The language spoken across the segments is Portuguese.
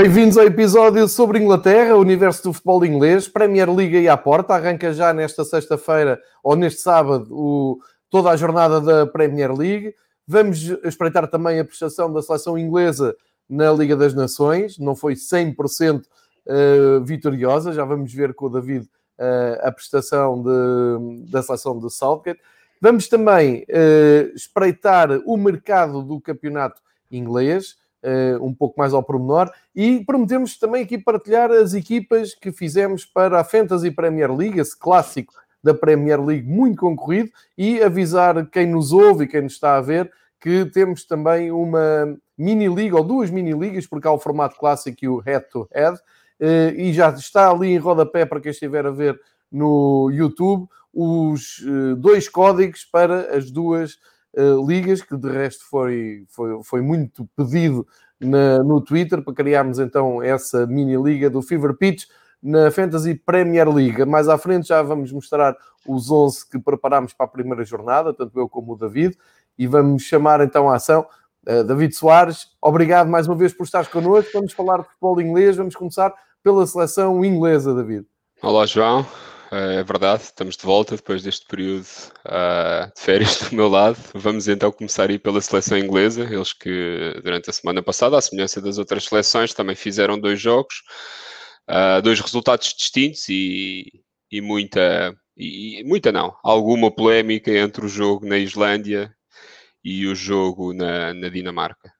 Bem-vindos ao episódio sobre Inglaterra, o universo do futebol inglês, Premier League aí à porta, arranca já nesta sexta-feira ou neste sábado o, toda a jornada da Premier League. Vamos espreitar também a prestação da seleção inglesa na Liga das Nações, não foi 100% uh, vitoriosa, já vamos ver com o David uh, a prestação de, da seleção de Southgate. Vamos também uh, espreitar o mercado do campeonato inglês, uh, um pouco mais ao pormenor, e prometemos também aqui partilhar as equipas que fizemos para a Fantasy Premier League, esse clássico da Premier League muito concorrido, e avisar quem nos ouve e quem nos está a ver que temos também uma mini-liga, ou duas mini-ligas, porque há o formato clássico e o head-to-head, -head, uh, e já está ali em rodapé para quem estiver a ver no YouTube, os uh, dois códigos para as duas uh, ligas, que de resto foi, foi, foi muito pedido na, no Twitter, para criarmos então essa mini-liga do Fever Pitch na Fantasy Premier League. Mais à frente já vamos mostrar os 11 que preparámos para a primeira jornada, tanto eu como o David, e vamos chamar então a ação uh, David Soares. Obrigado mais uma vez por estares connosco. Vamos falar de futebol inglês. Vamos começar pela seleção inglesa, David. Olá, João. É verdade, estamos de volta depois deste período uh, de férias do meu lado. Vamos então começar aí pela seleção inglesa. Eles que durante a semana passada, à semelhança das outras seleções, também fizeram dois jogos, uh, dois resultados distintos e, e muita, e, muita não, alguma polémica entre o jogo na Islândia e o jogo na, na Dinamarca.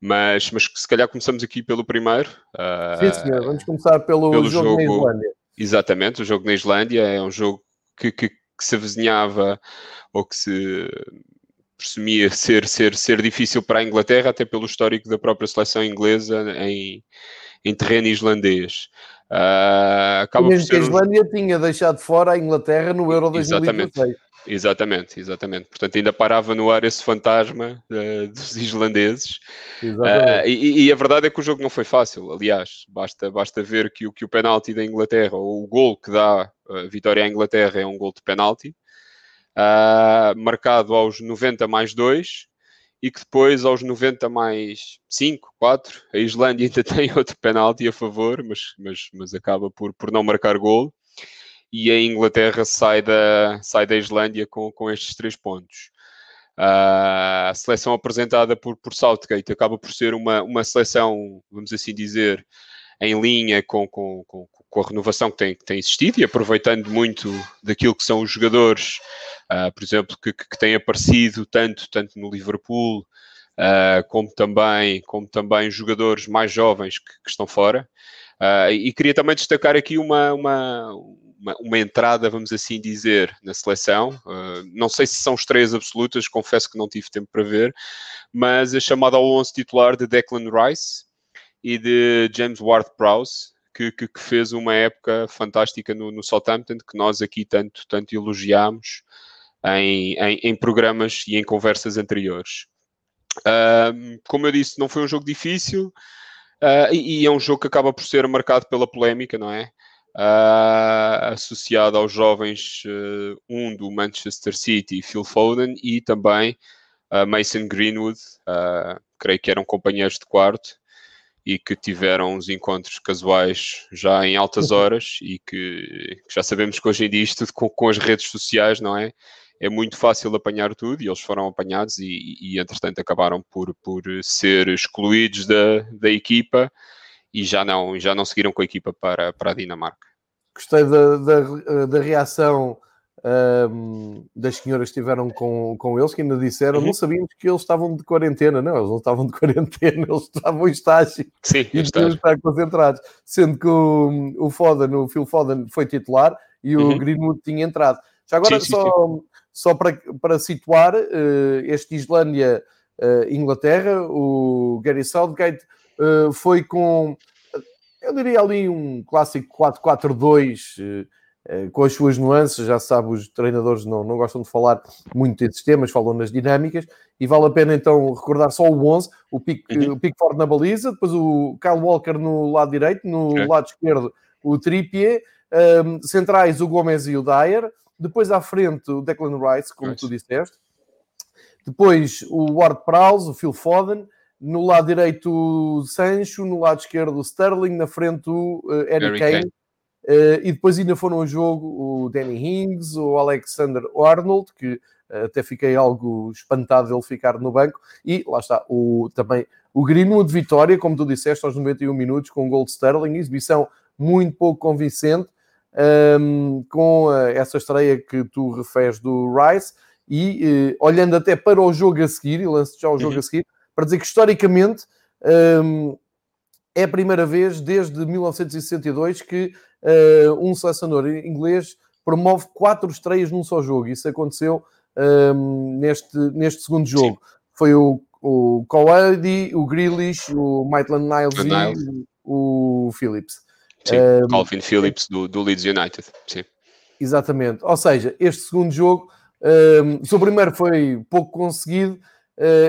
Mas, mas se calhar começamos aqui pelo primeiro. Uh, Sim, senhor. Vamos começar pelo, pelo jogo, jogo na Islândia. Exatamente, o jogo na Islândia é um jogo que, que, que se avizinhava ou que se presumia ser, ser, ser difícil para a Inglaterra, até pelo histórico da própria seleção inglesa em, em terreno islandês. Uh, acaba mesmo por ser que a Islândia um... tinha deixado fora a Inglaterra no Euro 2016. Exatamente. Exatamente, exatamente. Portanto, ainda parava no ar esse fantasma uh, dos islandeses. Uh, e, e, a verdade é que o jogo não foi fácil. Aliás, basta, basta ver que o, que o penalti da Inglaterra, ou o gol que dá a vitória à Inglaterra, é um gol de penalti, uh, marcado aos 90 mais 2, e que depois, aos 90 mais 5, 4, a Islândia ainda tem outro penalti a favor, mas, mas, mas acaba por, por não marcar gol e a Inglaterra sai da, sai da Islândia com, com estes três pontos. Uh, a seleção apresentada por, por Southgate acaba por ser uma, uma seleção, vamos assim dizer, em linha com, com, com, com a renovação que tem, que tem existido e aproveitando muito daquilo que são os jogadores, uh, por exemplo, que, que têm aparecido tanto, tanto no Liverpool, uh, como, também, como também jogadores mais jovens que, que estão fora. Uh, e queria também destacar aqui uma, uma, uma, uma, entrada, vamos assim dizer, na seleção. Uh, não sei se são estreias absolutas, confesso que não tive tempo para ver, mas a chamada ao 11 titular de Declan Rice e de James Ward-Prowse, que, que, que, fez uma época fantástica no, no Southampton, que nós aqui tanto, tanto elogiámos em, em, em programas e em conversas anteriores. Uh, como eu disse, não foi um jogo difícil. Uh, e, e, é um jogo que acaba por ser marcado pela polémica, não é? Uh, associado aos jovens, uh, um do Manchester City, Phil Foden, e também uh, Mason Greenwood, creio que eram companheiros de quarto, e que tiveram uns encontros casuais já em altas uhum. horas, e que, que já sabemos que hoje em dia isto com, com, as redes sociais, não é? É muito fácil apanhar tudo, e eles foram apanhados, e, e entretanto acabaram por, por ser excluídos da, da equipa, e já não, já não seguiram com a equipa para, para a Dinamarca. Gostei da, da, da reação um, das senhoras que estiveram com, com eles, que ainda disseram, uhum. não sabíamos que eles estavam de quarentena. Não, eles não estavam de quarentena, eles estavam em estágio. Sim, e estágio. estar concentrados. Sendo que o, o Foden, o Phil Foden foi titular e o uhum. Greenwood tinha entrado. Já agora, sim, sim, só, sim. só para, para situar, uh, este Islândia-Inglaterra, uh, o Gary Southgate uh, foi com, eu diria ali um clássico 4-4-2, eh, com as suas nuances, já sabe, os treinadores não, não gostam de falar muito desses temas, falam nas dinâmicas, e vale a pena então recordar só o 11, o, Pick, uhum. o Pickford na baliza, depois o Kyle Walker no lado direito, no okay. lado esquerdo o Trippier, um, centrais o Gomes e o Dyer, depois à frente o Declan Rice, como nice. tu disseste, depois o Ward Prowse, o Phil Foden, no lado direito o Sancho, no lado esquerdo o Sterling, na frente o uh, Harry Kane, Kane. Uh, e depois ainda foram ao jogo o Danny Hings, o Alexander Arnold, que uh, até fiquei algo espantado dele ficar no banco, e lá está, o, também o Greenwood Vitória, como tu disseste, aos 91 minutos, com o gol de Sterling, exibição muito pouco convincente, um, ehm, com uh, essa estreia que tu referes do Rice, e olhando até para o jogo a seguir, e lance já o jogo uhum. a seguir, para dizer que historicamente um, é a primeira vez desde 1962 que uh, um selecionador inglês promove quatro estreias num só jogo. Isso aconteceu um, neste, neste segundo jogo. Sim. Foi o, o Coady, o Grealish, o Maitland Niles, Niles. e o, Phillips. Sim, um, Calvin Phillips do, do Leeds United. Sim. Exatamente. Ou seja, este segundo jogo, um, o seu primeiro foi pouco conseguido,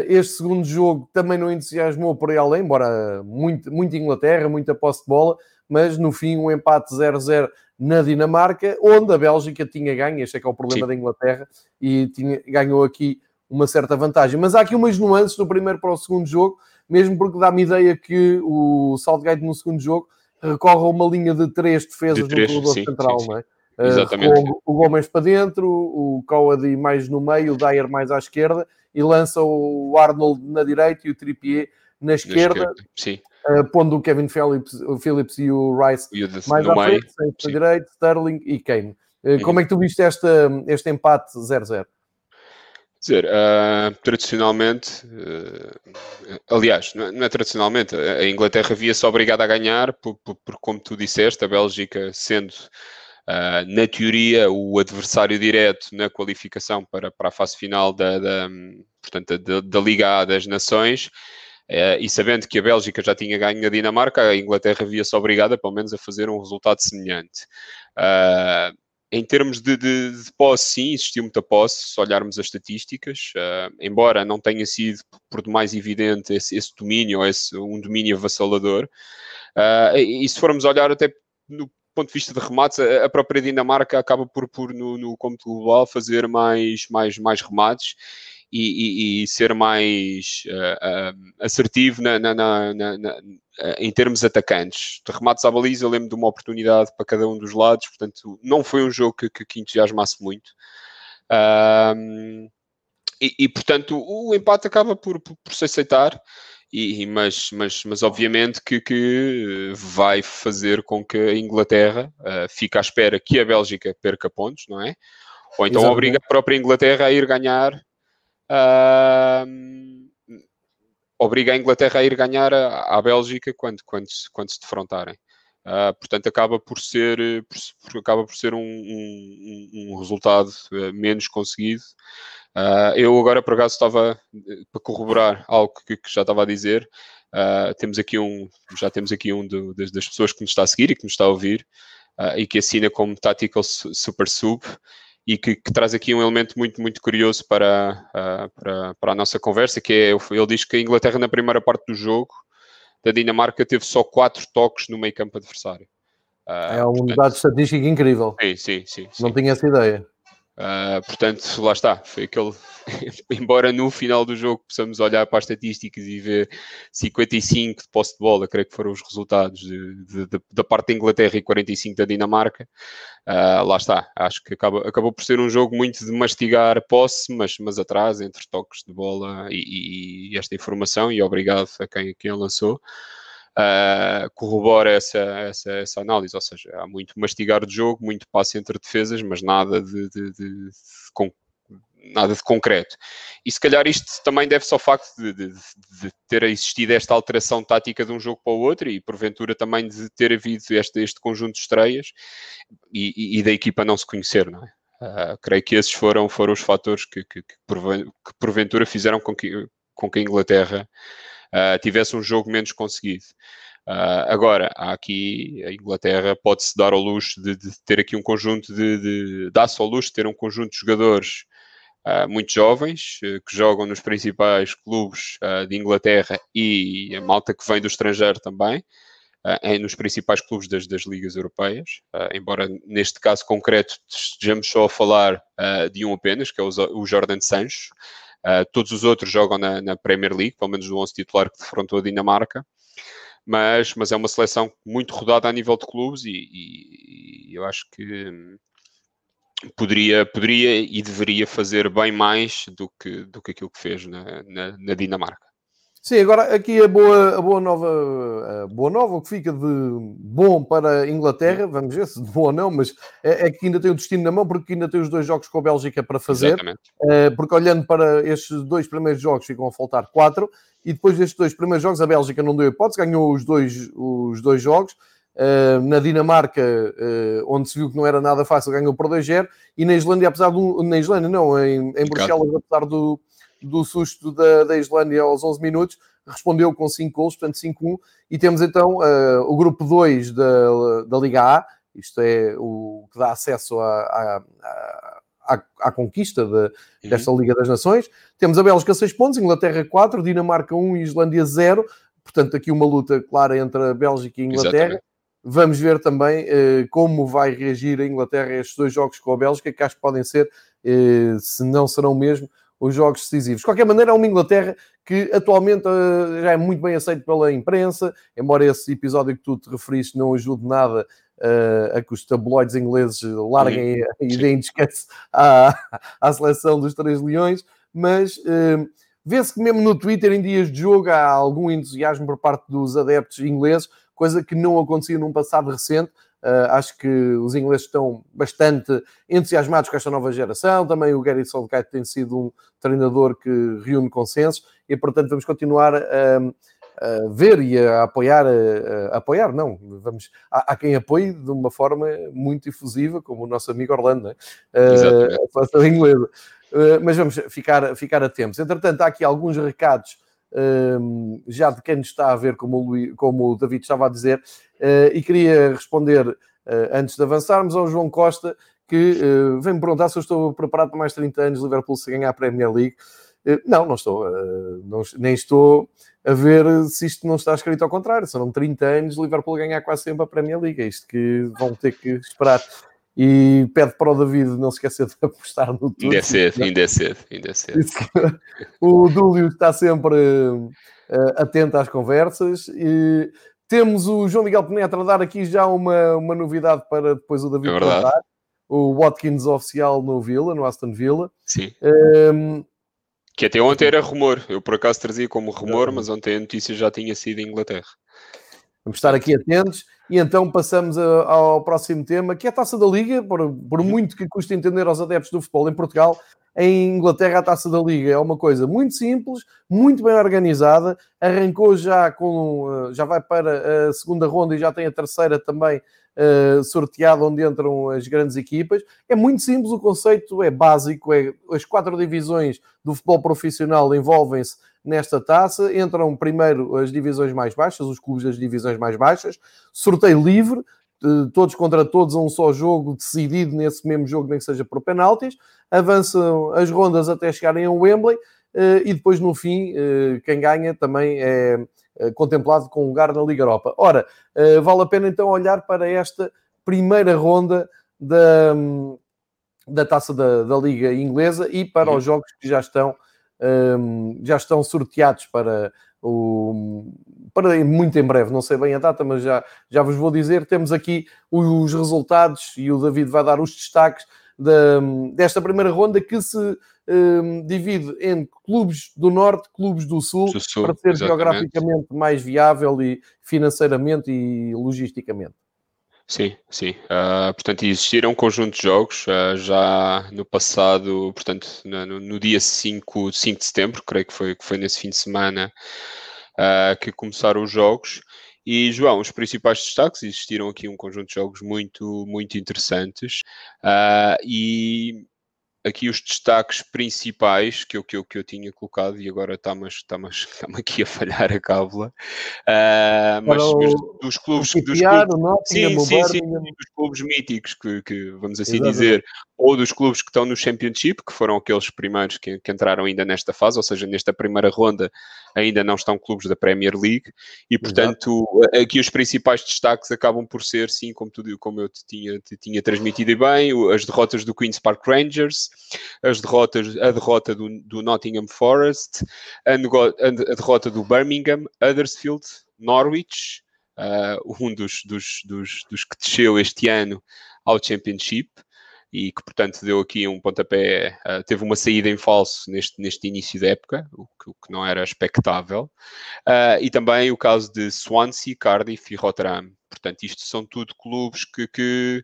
este segundo jogo também não entusiasmou por aí além, embora muito, muito Inglaterra, muita posse de bola, mas no fim um empate 0-0 na Dinamarca, onde a Bélgica tinha ganho, este é que é o problema Sim. da Inglaterra, e tinha, ganhou aqui uma certa vantagem. Mas há aqui umas nuances do primeiro para o segundo jogo, mesmo porque dá-me ideia que o Southgate no segundo jogo recorre a uma linha de três defesas de três, no corredor central, sim, sim. não é? Exatamente. Uh, o Gomes para dentro, o Coady mais no meio, o Dyer mais à esquerda e lança o Arnold na direita e o Trippier na esquerda. Esquerda. Uh, pondo o Kevin Phillips, o Phillips e o Rice e o mais à frente, centro direito, Sterling e Kane. Uh. Como é que tu viste esta, este empate 0-0? dizer, uh, tradicionalmente, uh, aliás, não é, não é, tradicionalmente, a Inglaterra via-se obrigada a ganhar, por, por, por, como tu disseste, a Bélgica sendo, uh, na teoria, o adversário direto na qualificação para, para a fase final da, da portanto, da, da Liga A das Nações, Uh, e sabendo que a Bélgica já tinha ganho a Dinamarca, a Inglaterra via-se obrigada, pelo menos, a fazer um resultado semelhante. Uh, em termos de, de, de, posse, sim, existiu muita posse, se olharmos as estatísticas, uh, embora não tenha sido por demais evidente esse, esse domínio, esse, um domínio avassalador. e se formos olhar até no ponto de vista de remates, a, própria Dinamarca acaba por, por no, no cômputo global, fazer mais, mais, mais remates e, e, e ser mais uh, uh, assertivo na, na, na, em termos atacantes. De remates à baliza, eu lembro de uma oportunidade para cada um dos lados, portanto, não foi um jogo que, que, que entusiasmasse muito. E, e, portanto, o empate acaba por, por, por se aceitar. E, mas, mas, mas obviamente que, que vai fazer com que a Inglaterra uh, fique à espera que a Bélgica perca pontos, não é? Ou então Exatamente. obriga a própria Inglaterra a ir ganhar uh, obriga a Inglaterra a ir ganhar à Bélgica quando, quando, quando se defrontarem. Uh, portanto, acaba por ser, por, acaba por ser um, um, um resultado uh, menos conseguido. Uh, eu agora, por acaso, estava para corroborar algo que, que já estava a dizer. temos aqui um, já temos aqui um do, das, das, pessoas que nos está a seguir e que nos está a ouvir e que assina como Tactical Super Sub e que, que, traz aqui um elemento muito, muito curioso para, uh, para, para, a nossa conversa, que é, ele diz que a Inglaterra na primeira parte do jogo da Dinamarca teve só quatro toques no meio campo adversário. Uh, é um portanto, dado estatístico incrível. Sim, sim, sim. Não tinha essa ideia. Uh, portanto, lá está, foi aquele. Embora no final do jogo possamos olhar para as estatísticas e ver 55 de posse de bola, creio que foram os resultados de, de, de, da parte da Inglaterra e 45 da Dinamarca, uh, lá está. Acho que acaba, acabou por ser um jogo muito de mastigar posse, mas, mas atrás, entre toques de bola e, e, e esta informação, e obrigado a quem, quem a lançou. Uh, corrobora essa, essa, essa análise. Ou seja, há muito mastigar de jogo, muito passe entre defesas, mas nada de, de, de, nada de concreto. E se calhar isto também deve-se ao facto de, de, de, ter existido esta alteração tática de um jogo para o outro e porventura também de ter havido este, este conjunto de estreias e, e, e da equipa não se conhecer, não é? Uh, creio que esses foram, foram os fatores que, que, que, porventura fizeram com que, com que a Inglaterra uh, tivesse um jogo menos conseguido. Uh, agora, aqui a Inglaterra pode-se dar ao luxo de, de, ter aqui um conjunto de, de dá-se ao luxo de ter um conjunto de jogadores uh, muito jovens uh, que jogam nos principais clubes de Inglaterra e a malta que vem do estrangeiro também. Uh, nos principais clubes das, das ligas europeias, uh, embora neste caso concreto estejamos só a falar uh, de um apenas, que é o, o Jordan Sancho. Todos os outros jogam na, na, Premier League, pelo menos o 11 titular que defrontou a Dinamarca. Mas, mas é uma seleção muito rodada a nível de clubes e, e, e eu acho que hum, poderia, poderia e deveria fazer bem mais do que, do que aquilo que fez na, na, na Dinamarca. Sim, agora aqui a boa, a boa nova, a boa nova, o que fica de bom para a Inglaterra, vamos ver se de bom ou não, mas é, é, que ainda tem o destino na mão, porque ainda tem os dois jogos com a Bélgica para fazer, uh, porque olhando para estes dois primeiros jogos ficam a faltar quatro, e depois destes dois primeiros jogos a Bélgica não deu hipótese, ganhou os dois, os dois jogos, uh, na Dinamarca, uh, onde se viu que não era nada fácil, ganhou por 2-0, e na Islândia, apesar do, na Islândia não, em, em Bruxelas, apesar do do susto da, da Islândia aos 11 minutos, respondeu com 5 gols, portanto 5-1, e temos então uh, o grupo 2 da, da Liga A, isto é o que dá acesso à, à, à, à conquista de, uhum. desta Liga das Nações. Temos a Bélgica 6 pontos, Inglaterra 4, Dinamarca 1 e Islândia 0, portanto aqui uma luta clara entre a Bélgica e a Inglaterra. Exatamente. Vamos ver também uh, como vai reagir a Inglaterra a estes dois jogos com a Bélgica, que acho que podem ser, uh, se não serão mesmo, os jogos decisivos. De qualquer maneira, é uma Inglaterra que atualmente uh, já é muito bem aceito pela imprensa, embora esse episódio que tu te referiste não ajude nada uh, a que os tabloides ingleses larguem a ideia de esquece à, à seleção dos Três Leões, mas uh, vê-se que mesmo no Twitter, em dias de jogo, há algum entusiasmo por parte dos adeptos ingleses, coisa que não acontecia num passado recente. Uh, acho que os ingleses estão bastante entusiasmados com esta nova geração. Também o Gary Southgate tem sido um treinador que reúne consensos e, portanto, vamos continuar a, a ver e a apoiar. A, a apoiar, não, vamos. Há, há, quem apoie de uma forma muito efusiva, como o nosso amigo Orlando, uh, a inglesa. Uh, mas vamos ficar, ficar atentos. Entretanto, há aqui alguns recados já de quem nos está a ver, como o, Luís, como o David estava a dizer, uh, e queria responder, uh, antes de avançarmos, ao João Costa, que uh, vem-me perguntar se eu estou preparado para mais 30 anos Liverpool se ganhar a Premier League. não, não estou, nem estou a ver se isto não está escrito ao contrário. Serão 30 anos Liverpool ganhar quase sempre a Premier League. É isto que vão ter que esperar. E pede para o David não se esquecer de apostar no tudo. Ainda é cedo, ainda é cedo, ainda é cedo. o Dúlio está sempre uh, atento às conversas. E temos o João Miguel Penetra a dar aqui já uma, uma novidade para depois o David é contar. O Watkins oficial no Villa, no Aston Villa. Sim. Um, ehm, que até ontem era rumor. Eu por acaso trazia como rumor, mas ontem a notícia já tinha sido em Inglaterra. Vamos estar aqui atentos. E então passamos a, ao próximo tema, que é a Taça da Liga. Por, por muito que custe entender aos adeptos do futebol em Portugal, em Inglaterra a Taça da Liga é uma coisa muito simples, muito bem organizada. Arrancou já com, eh, já vai para a segunda ronda e já tem a terceira também uh, sorteada, onde entram as grandes equipas. É muito simples, o conceito é básico. É, as quatro divisões do futebol profissional envolvem-se nesta taça. Entram primeiro as divisões mais baixas, os clubes das divisões mais baixas, sorteio livre, todos contra todos a um só jogo, decidido nesse mesmo jogo, nem que seja por penaltis. Avançam as rondas até chegarem a Wembley eh, e depois no fim, eh, quem ganha também é eh, contemplado com um lugar na Liga Europa. Ora, vale a pena então olhar para esta primeira ronda da, da taça da, da Liga Inglesa e para os jogos que já estão um, já estão sorteados para o, para muito em breve, não sei bem a data, mas já, já vos vou dizer. Temos aqui os resultados e o David vai dar os destaques da, desta primeira ronda que se um, divide entre clubes do Norte, clubes do Sul, do sul para ser exatamente. geograficamente mais viável e financeiramente e logisticamente. Sim, sim. Uh, portanto, existiram um conjunto de jogos uh, já no passado, portanto, no, no, dia 5, 5 de setembro, creio que foi, que foi nesse fim de semana uh, que começaram os jogos. E, João, os principais destaques, existiram aqui um conjunto de jogos muito, muito interessantes. e aqui os destaques principais que eu, que eu, que eu tinha colocado e agora está-me está está aqui a falhar a cábula. Uh, mas, o, dos clubes. Dos clubes sim, sim, sim, dos clubes míticos, que, que vamos assim dizer, ou dos clubes que estão no Championship, que foram aqueles primeiros que, que, entraram ainda nesta fase, ou seja, nesta primeira ronda ainda não estão clubes da Premier League, e portanto Exato. aqui os principais destaques acabam por ser, sim, como, tu, como eu te tinha, te tinha transmitido bem, as derrotas do Queen's Park Rangers, as derrotas, a derrota do, do Nottingham Forest, a, a, derrota do Birmingham, Huddersfield, Norwich, uh, um dos, dos, dos, dos que desceu este ano ao Championship, e que, portanto, deu aqui um pontapé, uh, teve uma saída em falso neste, neste início da época, o que, o que não era expectável, uh, e também o caso de Swansea, Cardiff e Rotterdam. Portanto, isto são tudo clubes que, que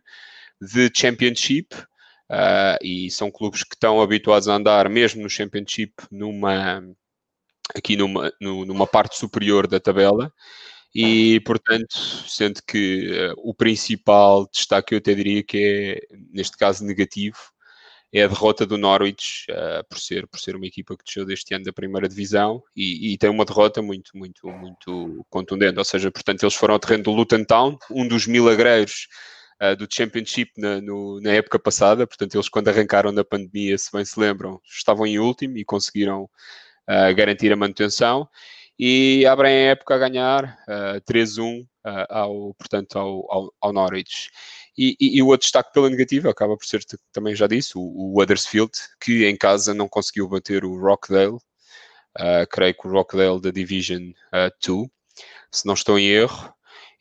de Championship, uh, e são clubes que estão habituados a andar, mesmo no Championship, numa, aqui numa, numa parte superior da tabela, e, portanto, sendo que uh, o principal destaque eu até diria que é, neste caso, negativo, é a derrota do Norwich, uh, por, ser, por ser uma equipa que desceu deste ano da primeira divisão e, e, tem uma derrota muito, muito, muito contundente. Ou seja, portanto, eles foram ao terreno do Luton Town, um dos milagreiros uh, do Championship na, no, na época passada. Portanto, eles, quando arrancaram da pandemia, se bem se lembram, estavam em último e conseguiram uh, garantir a manutenção e abrem a época a ganhar uh, 3-1 uh, ao, portanto, ao, ao, ao Norwich. E, e, e, o outro destaque pela negativa acaba por ser, também já disse, o, o Huddersfield, que em casa não conseguiu bater o Rockdale, uh, creio que o Rockdale da Division 2, uh, se não estou em erro.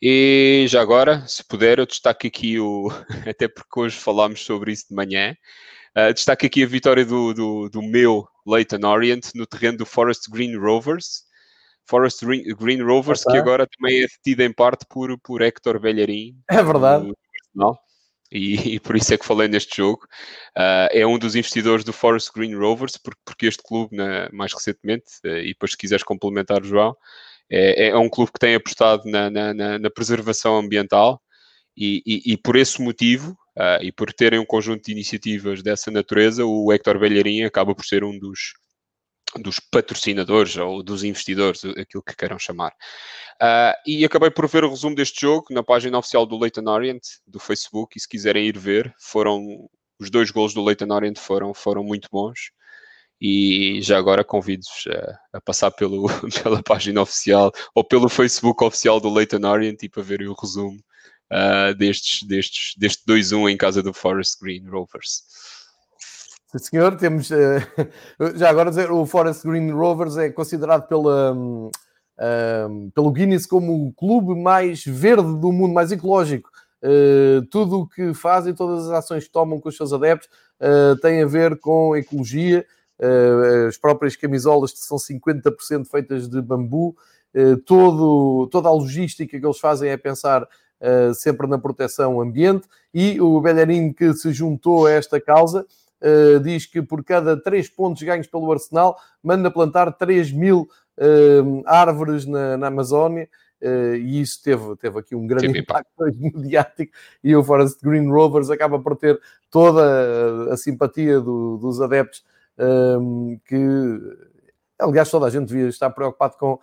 E já agora, se puder, eu destaco aqui o. Até porque hoje falámos sobre isso de manhã. Uh, destaco aqui a vitória do, do, do meu Leighton Orient no terreno do Forest Green Rovers, Forest Green Rovers, que agora também é detido em parte por, por Héctor Bellerin. É verdade. Do, e, e, por isso é que falei neste jogo. Uh, é um dos investidores do Forest Green Rovers, porque, porque este clube, na, mais recentemente, uh, e depois se quiseres complementar, João, é, é um clube que tem apostado na, na, na, na preservação ambiental e, e, e, por esse motivo, uh, e por terem um conjunto de iniciativas dessa natureza, o Héctor Bellerin acaba por ser um dos, dos patrocinadores ou dos investidores, aquilo que queiram chamar. Uh, e acabei por ver o resumo deste jogo na página oficial do Leighton Orient, do Facebook, e se quiserem ir ver, foram os dois gols do Leighton Orient foram, foram muito bons. E já agora convido-vos a, a, passar pelo, pela página oficial ou pelo Facebook oficial do Leighton Orient e para verem o resumo uh, destes, destes, deste 2-1 em casa do Forest Green Rovers. Senhor, temos. Uh, já agora dizer, o Forest Green Rovers é considerado pela, um, um, pelo Guinness como o clube mais verde do mundo, mais ecológico. Uh, tudo o que fazem, todas as ações que tomam com os seus adeptos uh, tem a ver com ecologia. as próprias camisolas são 50% feitas de bambu, todo, toda a logística que eles fazem é pensar sempre na proteção ambiente. E o Bellerin que se juntou a esta causa uh, diz que por cada 3 pontos ganhos pelo Arsenal, manda plantar 3 mil uh, árvores na, na Amazónia. Uh, e isso teve, teve aqui um grande impacto mediático e o Forest Green Rovers acaba por ter toda a simpatia do, dos adeptos um, que aliás toda a gente devia estar preocupado com uh,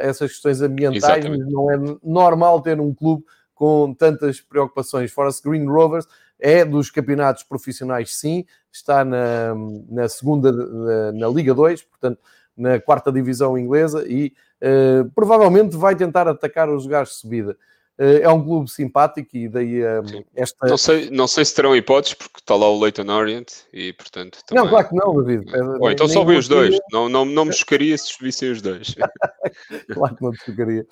essas questões ambientais, Exatamente. mas não é normal ter um clube com tantas preocupações. Forest Green Rovers é dos campeonatos profissionais, sim, está na, na segunda, na, na, Liga 2, portanto, na quarta divisão inglesa e uh, provavelmente vai tentar atacar os lugares de subida. Uh, é um clube simpático e daí uh, esta. Não sei, não sei se terão hipóteses, porque está lá o Leighton Orient e, portanto. Também... Não, claro que não, David. Ou então só vi os dois. Não, não, não me chocaria se vissem os dois. claro que não te chocaria.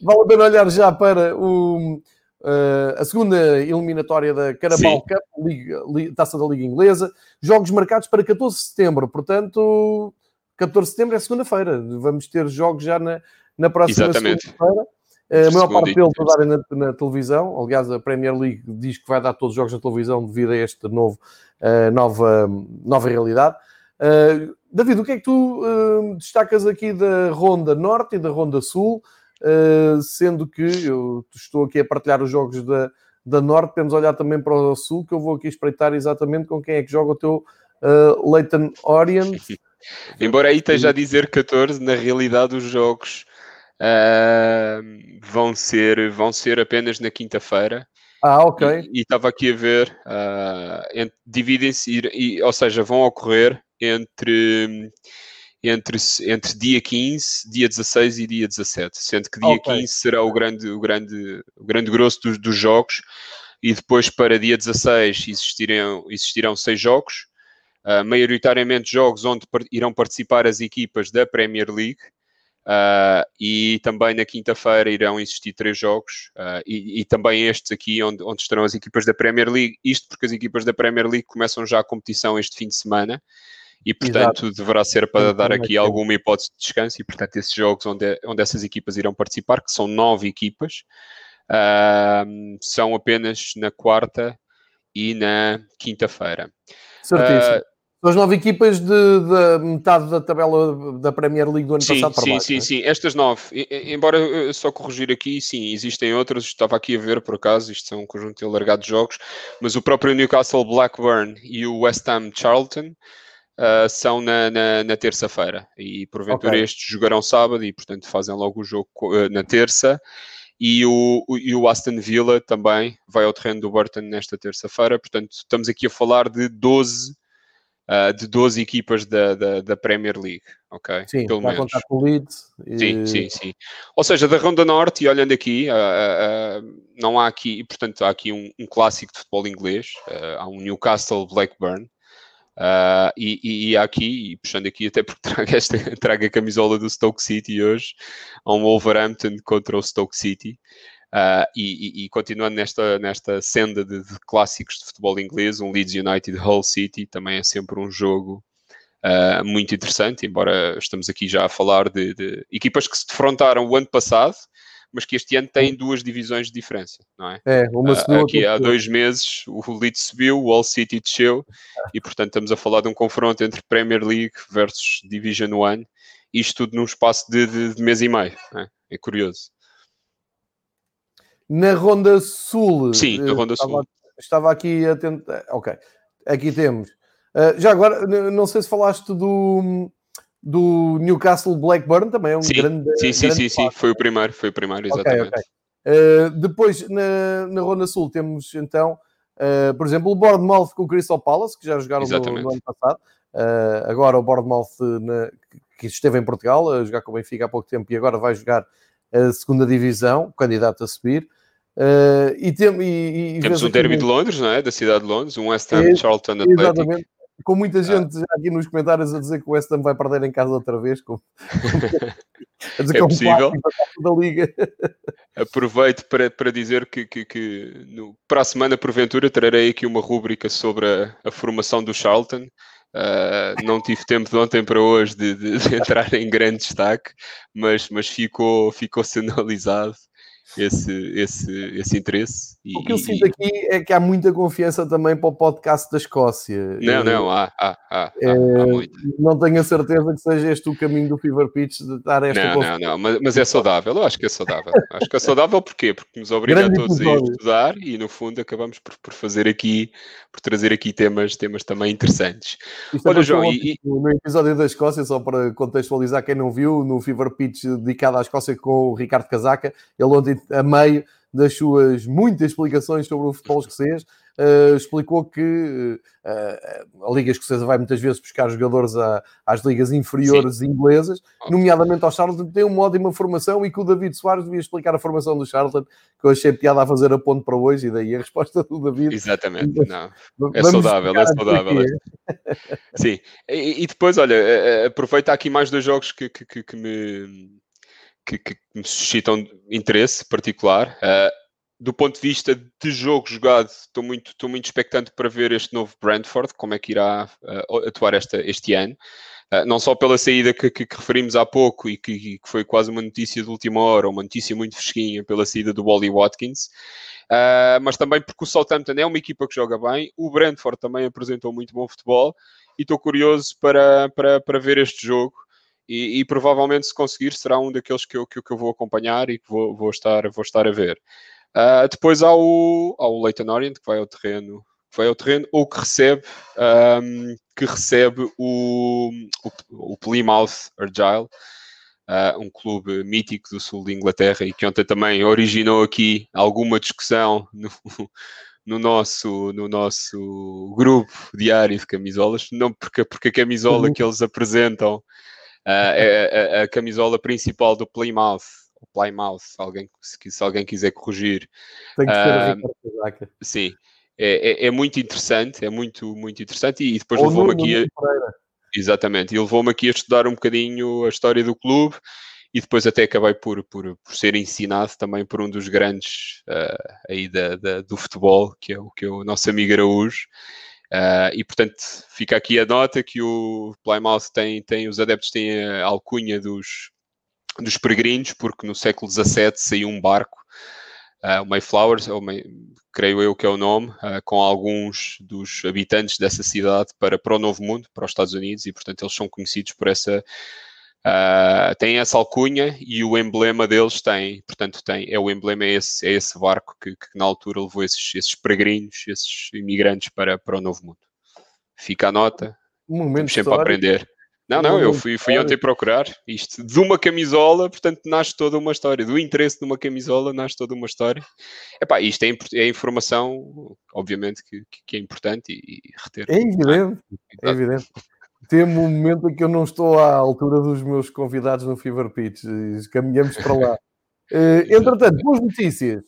vale a pena olhar já para o uh, a segunda eliminatória da Carabao Sim. Cup, Liga, Liga, Taça da Liga Inglesa. Jogos marcados para 14 de setembro, portanto, 14 de setembro é segunda-feira. Vamos ter jogos já na, na próxima segunda-feira. A maior parte deles vai darem na, na, televisão. Aliás, a Premier League diz que vai dar todos os jogos na televisão devido a esta novo, uh, nova, nova realidade. David, o que é que tu destacas aqui da Ronda Norte e da Ronda Sul? Sendo que eu estou aqui a partilhar os jogos da, da Norte, temos a olhar também para o Sul, que eu vou aqui espreitar exatamente com quem é que joga o teu Leighton Orient. Embora aí esteja a dizer 14, na realidade os jogos uh, vão, ser, vão ser apenas na quinta-feira. Ah, ok. E estava aqui a ver, uh, dividem-se, ou seja, vão ocorrer entre, entre, entre dia 15, dia 16 e dia 17, sendo que dia okay. 15 será o grande, o grande, o grande grosso dos, dos jogos, e depois para dia 16 existirão, existirão seis jogos, uh, maioritariamente jogos onde irão participar as equipas da Premier League, Uh, e também na quinta-feira irão existir três jogos. Uh, e, e, também estes aqui onde, onde estarão as equipas da Premier League, isto porque as equipas da Premier League começam já a competição este fim de semana e portanto Exato. deverá ser para dar aqui alguma hipótese de descanso e portanto esses jogos onde, onde essas equipas irão participar, que são nove equipas, uh, são apenas na quarta e na quinta-feira. Certíssimo. São as nove equipas de, de, metade da tabela da Premier League do ano sim, passado para sim, baixo. Sim, sim, sim. Estas nove. Embora só corrigir aqui, sim, existem outras. Estava aqui a ver, por acaso, isto são um conjunto alargado de jogos, mas o próprio Newcastle Blackburn e o West Ham Charlton uh, são na, na, na terça-feira. E porventura okay. estes jogarão sábado e, portanto, fazem logo o jogo uh, na terça. E o, o, e o Aston Villa também vai ao terreno do Burton nesta terça-feira. Portanto, estamos aqui a falar de 12 uh, de 12 equipas da, da, da, Premier League, ok? Sim, Pelo vai menos. contar com o Leeds. E... Sim, sim, sim. Ou seja, da Ronda Norte, e olhando aqui, uh, uh, não há aqui, portanto, há aqui um, um clássico de futebol inglês, há um Newcastle Blackburn, Uh, e, e, aqui, e puxando aqui até porque trago, esta, trago a camisola do Stoke City hoje, há um Wolverhampton contra o Stoke City. Uh, e, e, continuando nesta, nesta senda de, de, clássicos de futebol inglês, um Leeds United Hull City também é sempre um jogo uh, muito interessante, embora estamos aqui já a falar de, de, equipas que se defrontaram o ano passado, mas que este ano têm duas divisões de diferença, não é? É, uma uh, Aqui há dois meses o Leeds subiu, o Hull City desceu, e portanto estamos a falar de um confronto entre Premier League versus Division One, isto tudo num espaço de, de, de mês e meio, é? é curioso. Na Ronda Sul. Sim, na Ronda estava, Sul. Estava aqui a tentar. Ok, aqui temos. Uh, já agora, não sei se falaste do, do Newcastle Blackburn, também é um sim, grande. Sim, sim, grande sim, sim, foi o primeiro, foi o primeiro, exatamente. Okay, okay. Uh, depois, na, na Ronda Sul, temos então, uh, por exemplo, o Bournemouth com o Crystal Palace, que já jogaram no, no, ano passado. Uh, agora o Bournemouth, na, que esteve em Portugal, a jogar com o Benfica há pouco tempo e agora vai jogar a segunda divisão, candidato a subir. Uh, e, tem, e, e Temos um derby de Londres, não é? Da cidade de Londres, um West Ham é, Charlton Atlético. Exatamente. Com muita ah. gente aqui nos comentários a dizer que o West Ham vai perder em casa outra vez. Com... a dizer é que é possível. da Liga. Aproveito para, para dizer que, que, que no, para a semana, porventura, trarei aqui uma rúbrica sobre a, a formação do Charlton. Uh, não tive tempo de ontem para hoje de, de, de entrar em grande destaque, mas, mas ficou, ficou sinalizado esse, esse, esse interesse. E, o que eu sinto aqui é que há muita confiança também para o podcast da Escócia. Não, não, há, há, há, é, há Não tenho a certeza que seja este o caminho do Fever Pitch de dar esta Não, confiança. não, não, mas, mas, é saudável, eu acho que é saudável. acho que é saudável porquê? Porque nos obriga Grande a todos a estudar e no fundo acabamos por, por fazer aqui, por trazer aqui temas, temas também interessantes. Isto Olha, João, e, no episódio da Escócia, só para contextualizar quem não viu, no Fever Pitch dedicado à Escócia com o Ricardo Casaca, ele ontem a meio das suas muitas explicações sobre o futebol escocês, uh, explicou que uh, a Liga Escocesa vai muitas vezes buscar jogadores a, às ligas inferiores Sim. inglesas, nomeadamente ao Charlton, tem uma ótima formação e que o David Soares devia explicar a formação do Charlton, que eu achei piada a fazer a ponto para hoje, e daí a resposta do David. Exatamente, não. É saudável, é saudável. É. Sim, e, e, depois, olha, aproveita aqui mais dois jogos que, que, que, que me que, que, me suscitam interesse particular. Uh, do ponto de vista de jogo jogado, estou muito, estou muito expectante para ver este novo Brentford, como é que irá uh, atuar esta, este ano. Uh, não só pela saída que, que, que, referimos há pouco e que, que, foi quase uma notícia de última hora, uma notícia muito fresquinha pela saída do Wally Watkins, uh, mas também porque o Southampton é uma equipa que joga bem, o Brentford também apresentou muito bom futebol e estou curioso para, para, para ver este jogo. E, e, provavelmente, se conseguir, será um daqueles que eu, que, eu vou acompanhar e que vou, vou, estar, vou estar a ver. Uh, depois há o, há o Leighton Orient, que vai ao terreno, que vai ao terreno ou que recebe, um, que recebe o, o, o Plymouth Argyle, uh, um clube mítico do sul de Inglaterra e que ontem também originou aqui alguma discussão no, no nosso, no nosso grupo diário de camisolas, não porque, porque a camisola uhum. que eles apresentam é a, a, camisola principal do Plymouth, Plymouth, se alguém, se, se alguém quiser corrigir. Tem que ser uh, Sim, é, é, é, muito interessante, é muito, muito interessante e, depois levou-me aqui a... Exatamente, e levou-me aqui a estudar um bocadinho a história do clube e depois até acabei por, por, por ser ensinado também por um dos grandes uh, aí da, da, do futebol, que é o, que é o nosso amigo Araújo. Uh, e portanto fica aqui a nota que o Plymouth tem, tem os adeptos têm a alcunha dos, dos peregrinos, porque no século XVII saiu um barco, uh, o Mayflower, May, creio eu que é o nome, uh, com alguns dos habitantes dessa cidade para, para o Novo Mundo, para os Estados Unidos, e portanto eles são conhecidos por essa Uh, tem essa alcunha e o emblema deles tem, portanto, tem, é o emblema, é esse, é esse barco que, que na altura levou esses, esses peregrinos, esses imigrantes para, para o Novo Mundo. Fica a nota, um Temos sempre a aprender. Não, não, eu fui, fui ontem procurar isto. De uma camisola, portanto, nasce toda uma história. Do interesse de uma camisola, nasce toda uma história. Epá, isto é, é informação, obviamente, que, que é importante e, e reter. É evidente, é evidente temo um momento em que eu não estou à altura dos meus convidados no Fever Pitch. Caminhamos para lá. Uh, entretanto, boas notícias.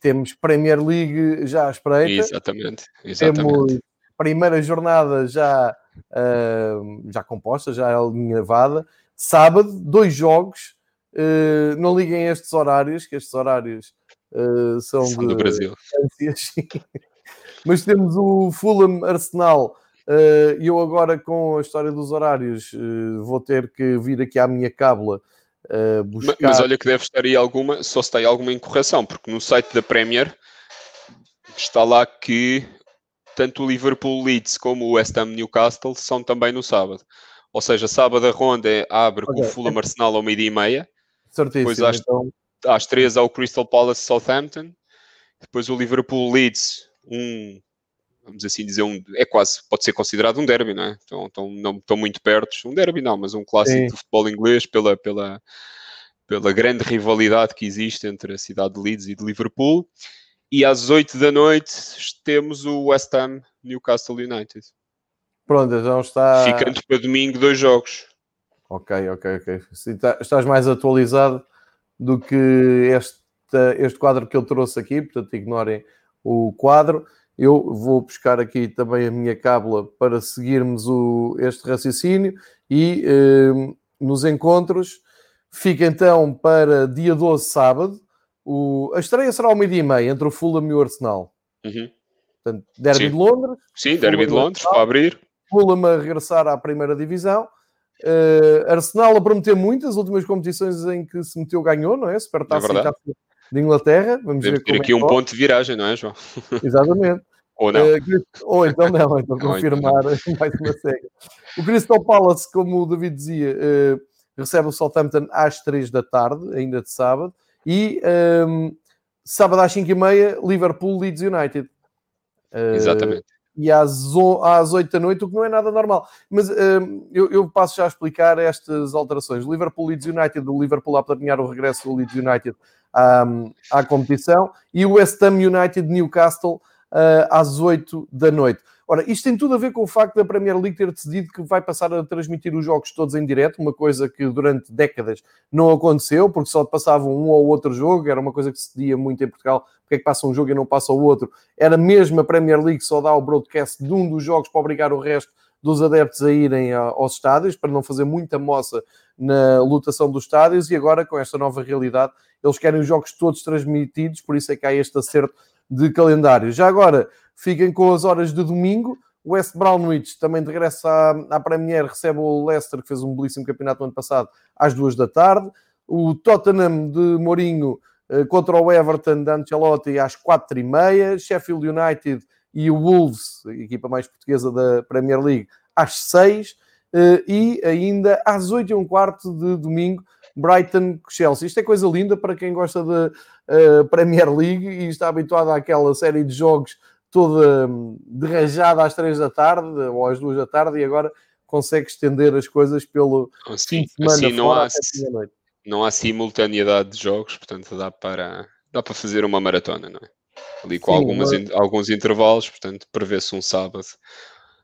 Temos Premier League já à espreita. Exatamente. exatamente. Temos primeira jornada já, uh, já composta, já alinhavada. Sábado, dois jogos. Uh, não liguem estes horários, que estes horários são, são de... do Brasil. Mas temos o Fulham Arsenal e eu agora, com a história dos horários, uh, vou ter que vir aqui à minha cábula uh, buscar... Mas, mas, olha que deve estar aí alguma, só se tem alguma incorreção, porque no site da Premier está lá que tanto o Liverpool Leeds como o West Ham Newcastle são também no sábado. Ou seja, sábado a ronda abre okay. com o Fulham Arsenal ao meio-dia e meia. Certíssimo. Depois às, então... às três ao Crystal Palace Southampton. Depois o Liverpool Leeds, um vamos assim dizer, um, é quase, pode ser considerado um derby, não é? Estão, estão, não, estão muito perto, um derby não, mas um clássico Sim. do futebol inglês pela, pela, pela grande rivalidade que existe entre a cidade de Leeds e de Liverpool. E às 8 da noite temos o West Ham Newcastle United. Pronto, então está. Ficando para domingo dois jogos. Ok, ok, ok. Tá, estás mais atualizado do que este, este quadro que eu trouxe aqui, portanto ignorem o quadro. Eu vou buscar aqui também a minha cábula para seguirmos o, este raciocínio e eh, nos encontros fica então para dia 12, sábado. O, a estreia será ao meio-dia e meia entre o Fulham e o Arsenal. Uhum. Portanto, Derby Sim. de Londres. Sim, Derby de Londres, para abrir. Fulham a regressar à primeira divisão. Uh, Arsenal a prometer muito, as últimas competições em que se meteu ganhou, não é? Supertaça é e de Inglaterra. Vamos Podemos ver ter aqui é um ponto de viragem, não é, João? Exatamente. ou não. Uh, ou então não, então confirmar mais uma série. O Crystal Palace, como o David dizia, uh, recebe o Southampton às 3 da tarde, ainda de sábado, e um, ehm, sábado às 5 e meia, Liverpool Leeds United. Uh, Exatamente. E às, às 8 da noite, o que não é nada normal. Mas ehm, eu, eu, passo já a explicar estas alterações. Liverpool Leeds United, o Liverpool a planear o regresso do Leeds United à, à competição, e o West Ham United Newcastle uh, às 8 da noite. Ora, isto tem tudo a ver com o facto da Premier League ter decidido que vai passar a transmitir os jogos todos em direto, uma coisa que durante décadas não aconteceu, porque só passavam um ou outro jogo, era uma coisa que se dizia muito em Portugal, porque é que passa um jogo e não passa o outro. Era mesmo a Premier League só dar o broadcast de um dos jogos para obrigar o resto dos adeptos a irem aos estádios, para não fazer muita moça na lotação dos estádios e agora com esta nova realidade eles querem os jogos todos transmitidos, por isso é que há este acerto de calendário. Já agora, fiquem com as horas de domingo. West Brownwich também de regresso à, à Premier, recebe o Leicester, que fez um belíssimo campeonato no ano passado, às duas da tarde. O Tottenham de Mourinho eh, contra o Everton de Ancelotti às quatro e meia. Sheffield United e o Wolves, equipa mais portuguesa da Premier League, às seis. Eh, e ainda às oito e um quarto de domingo, Brighton-Chelsea. Isto é coisa linda para quem gosta da uh, Premier League e está habituado àquela série de jogos toda um, derrajada às três da tarde ou às duas da tarde e agora consegue estender as coisas pelo assim, fim de semana assim não há, não há simultaneidade de jogos, portanto dá para, dá para fazer uma maratona, não é? Ali com Sim, algumas, mas... alguns intervalos, portanto prevê-se um sábado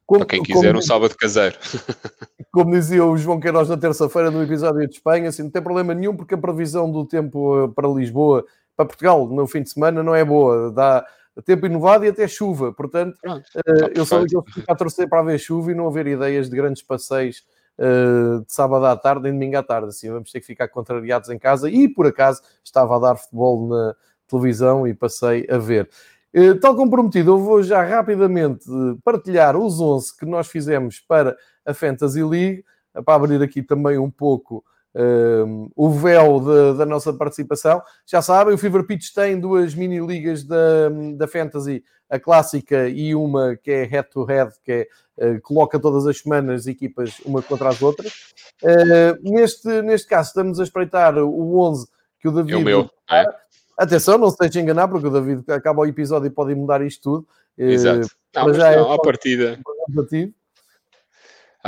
como, para quem quiser, como, um sábado caseiro. Como dizia o João Queiroz na terça-feira no episódio de Espanha, assim, não tem problema nenhum porque a previsão do tempo eh, para Lisboa, para Portugal, no fim de semana não é boa. Dá tempo inovado e até chuva. Portanto, Pronto, uh, eu sou aquele que fica a torcer para haver chuva e não haver ideias de grandes passeios uh, de sábado à tarde e domingo à tarde. Assim, vamos ter que ficar contrariados em casa e, por acaso, estava a dar futebol na televisão e passei a ver. Eh, tal como prometido, eu vou já rapidamente partilhar os 11 que nós fizemos para a Fantasy League, para abrir aqui também um pouco um, o véu de, da nossa participação. Já sabem, o Fever Pitch tem duas mini-ligas da, da Fantasy, a clássica e uma que é head-to-head, que é, uh, coloca todas as semanas equipas uma contra as outras. Uh, neste, neste caso, estamos a espreitar o 11 que o David... É o meu, é? Atenção, não se deixe enganar, porque o David acaba o episódio e pode mudar isto tudo. Exato. Não, mas, já não, é à partida.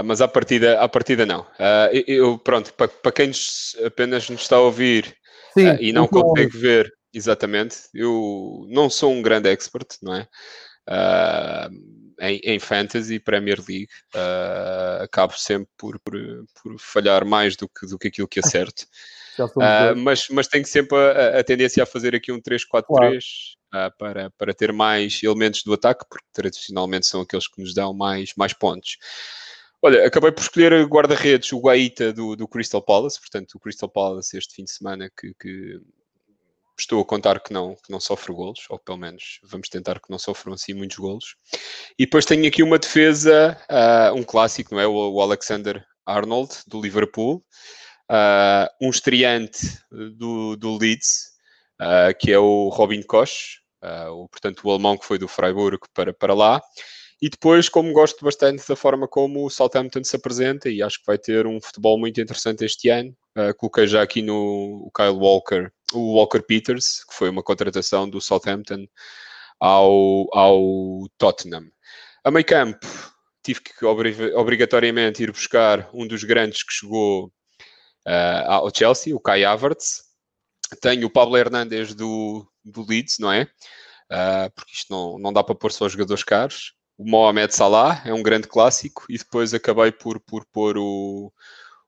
Mas à partida, à partida não. Uh, eu, pronto, para, para quem apenas nos está a ouvir Sim, uh, e não consegue ver exatamente, eu não sou um grande expert, não é? Uh, em, em, Fantasy Premier League acabo sempre por, por, por, falhar mais do que, do que aquilo que acerto. Mas, mas tenho sempre a, a, tendência a fazer aqui um 3-4-3 claro. para, para ter mais elementos do ataque, porque tradicionalmente são aqueles que nos dão mais, mais pontos. Olha, acabei por escolher guarda-redes, o Guaita do, do Crystal Palace, portanto, o Crystal Palace este fim de semana que, que estou a contar que não, que não sofre golos, ou pelo menos vamos tentar que não sofram assim muitos golos. E depois tenho aqui uma defesa, uh, um clássico, não é? O, o Alexander Arnold, do Liverpool uh, um estreante do, do Leeds, uh, que é o Robin Koch, o, portanto o alemão que foi do Freiburg para, para lá. E depois, como gosto bastante da forma como o Southampton se apresenta, e acho que vai ter um futebol muito interessante este ano, uh, coloquei já aqui no Kyle Walker, o Walker Peters, que foi uma contratação do Southampton ao, ao Tottenham. A meio campo, tive que obrigatoriamente ir buscar um dos grandes que chegou uh, ao Chelsea, o Kai Havertz. Tenho o Pablo Hernandes do, do Leeds, não é? Uh, porque isto não, não dá para pôr só jogadores caros. O Mohamed Salah é um grande clássico e depois acabei por, por pôr o,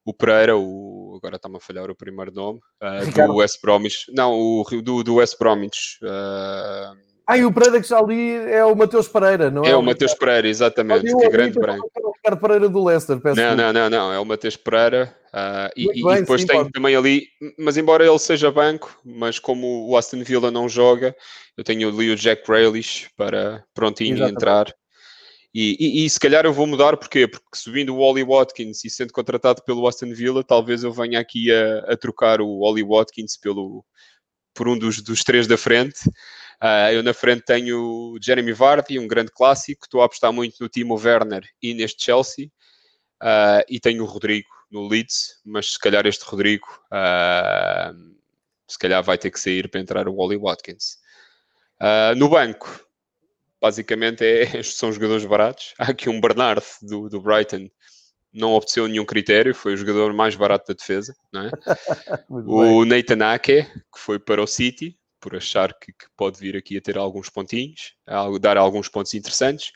o Pereira, o, agora está-me a falhar o primeiro nome, uh, do West Bromwich. Não, o, do, do West Bromwich. Uh, ah, e o Pereira que já ali é o Matheus Pereira, não é? É o Matheus Pereira, exatamente, que é grande branco. O Ricardo Pereira do Leicester, peço Não, não, não, não, é o Matheus Pereira. Uh, e, bem, e, depois sim, tem pode. também ali, mas embora ele seja banco, mas como o Aston Villa não joga, eu tenho ali o Jack Grealish para prontinho exatamente. entrar. E, e, e, se calhar eu vou mudar, porquê? Porque subindo o Ollie Watkins e sendo contratado pelo Aston Villa, talvez eu venha aqui a, a trocar o Ollie Watkins pelo, por um dos, dos três da frente. Uh, eu na frente tenho Jeremy Vardy, um grande clássico. Estou a apostar muito no Timo Werner e neste Chelsea. Uh, e tenho o Rodrigo no Leeds, mas se calhar este Rodrigo uh, se calhar vai ter que sair para entrar o Wally Watkins. no banco, basicamente é, são jogadores baratos. Há aqui um Bernard do, do Brighton, não obteceu nenhum critério, foi o jogador mais barato da defesa. É? o Nathan Ake, que foi para o City, por achar que, que, pode vir aqui a ter alguns pontinhos, a dar alguns pontos interessantes.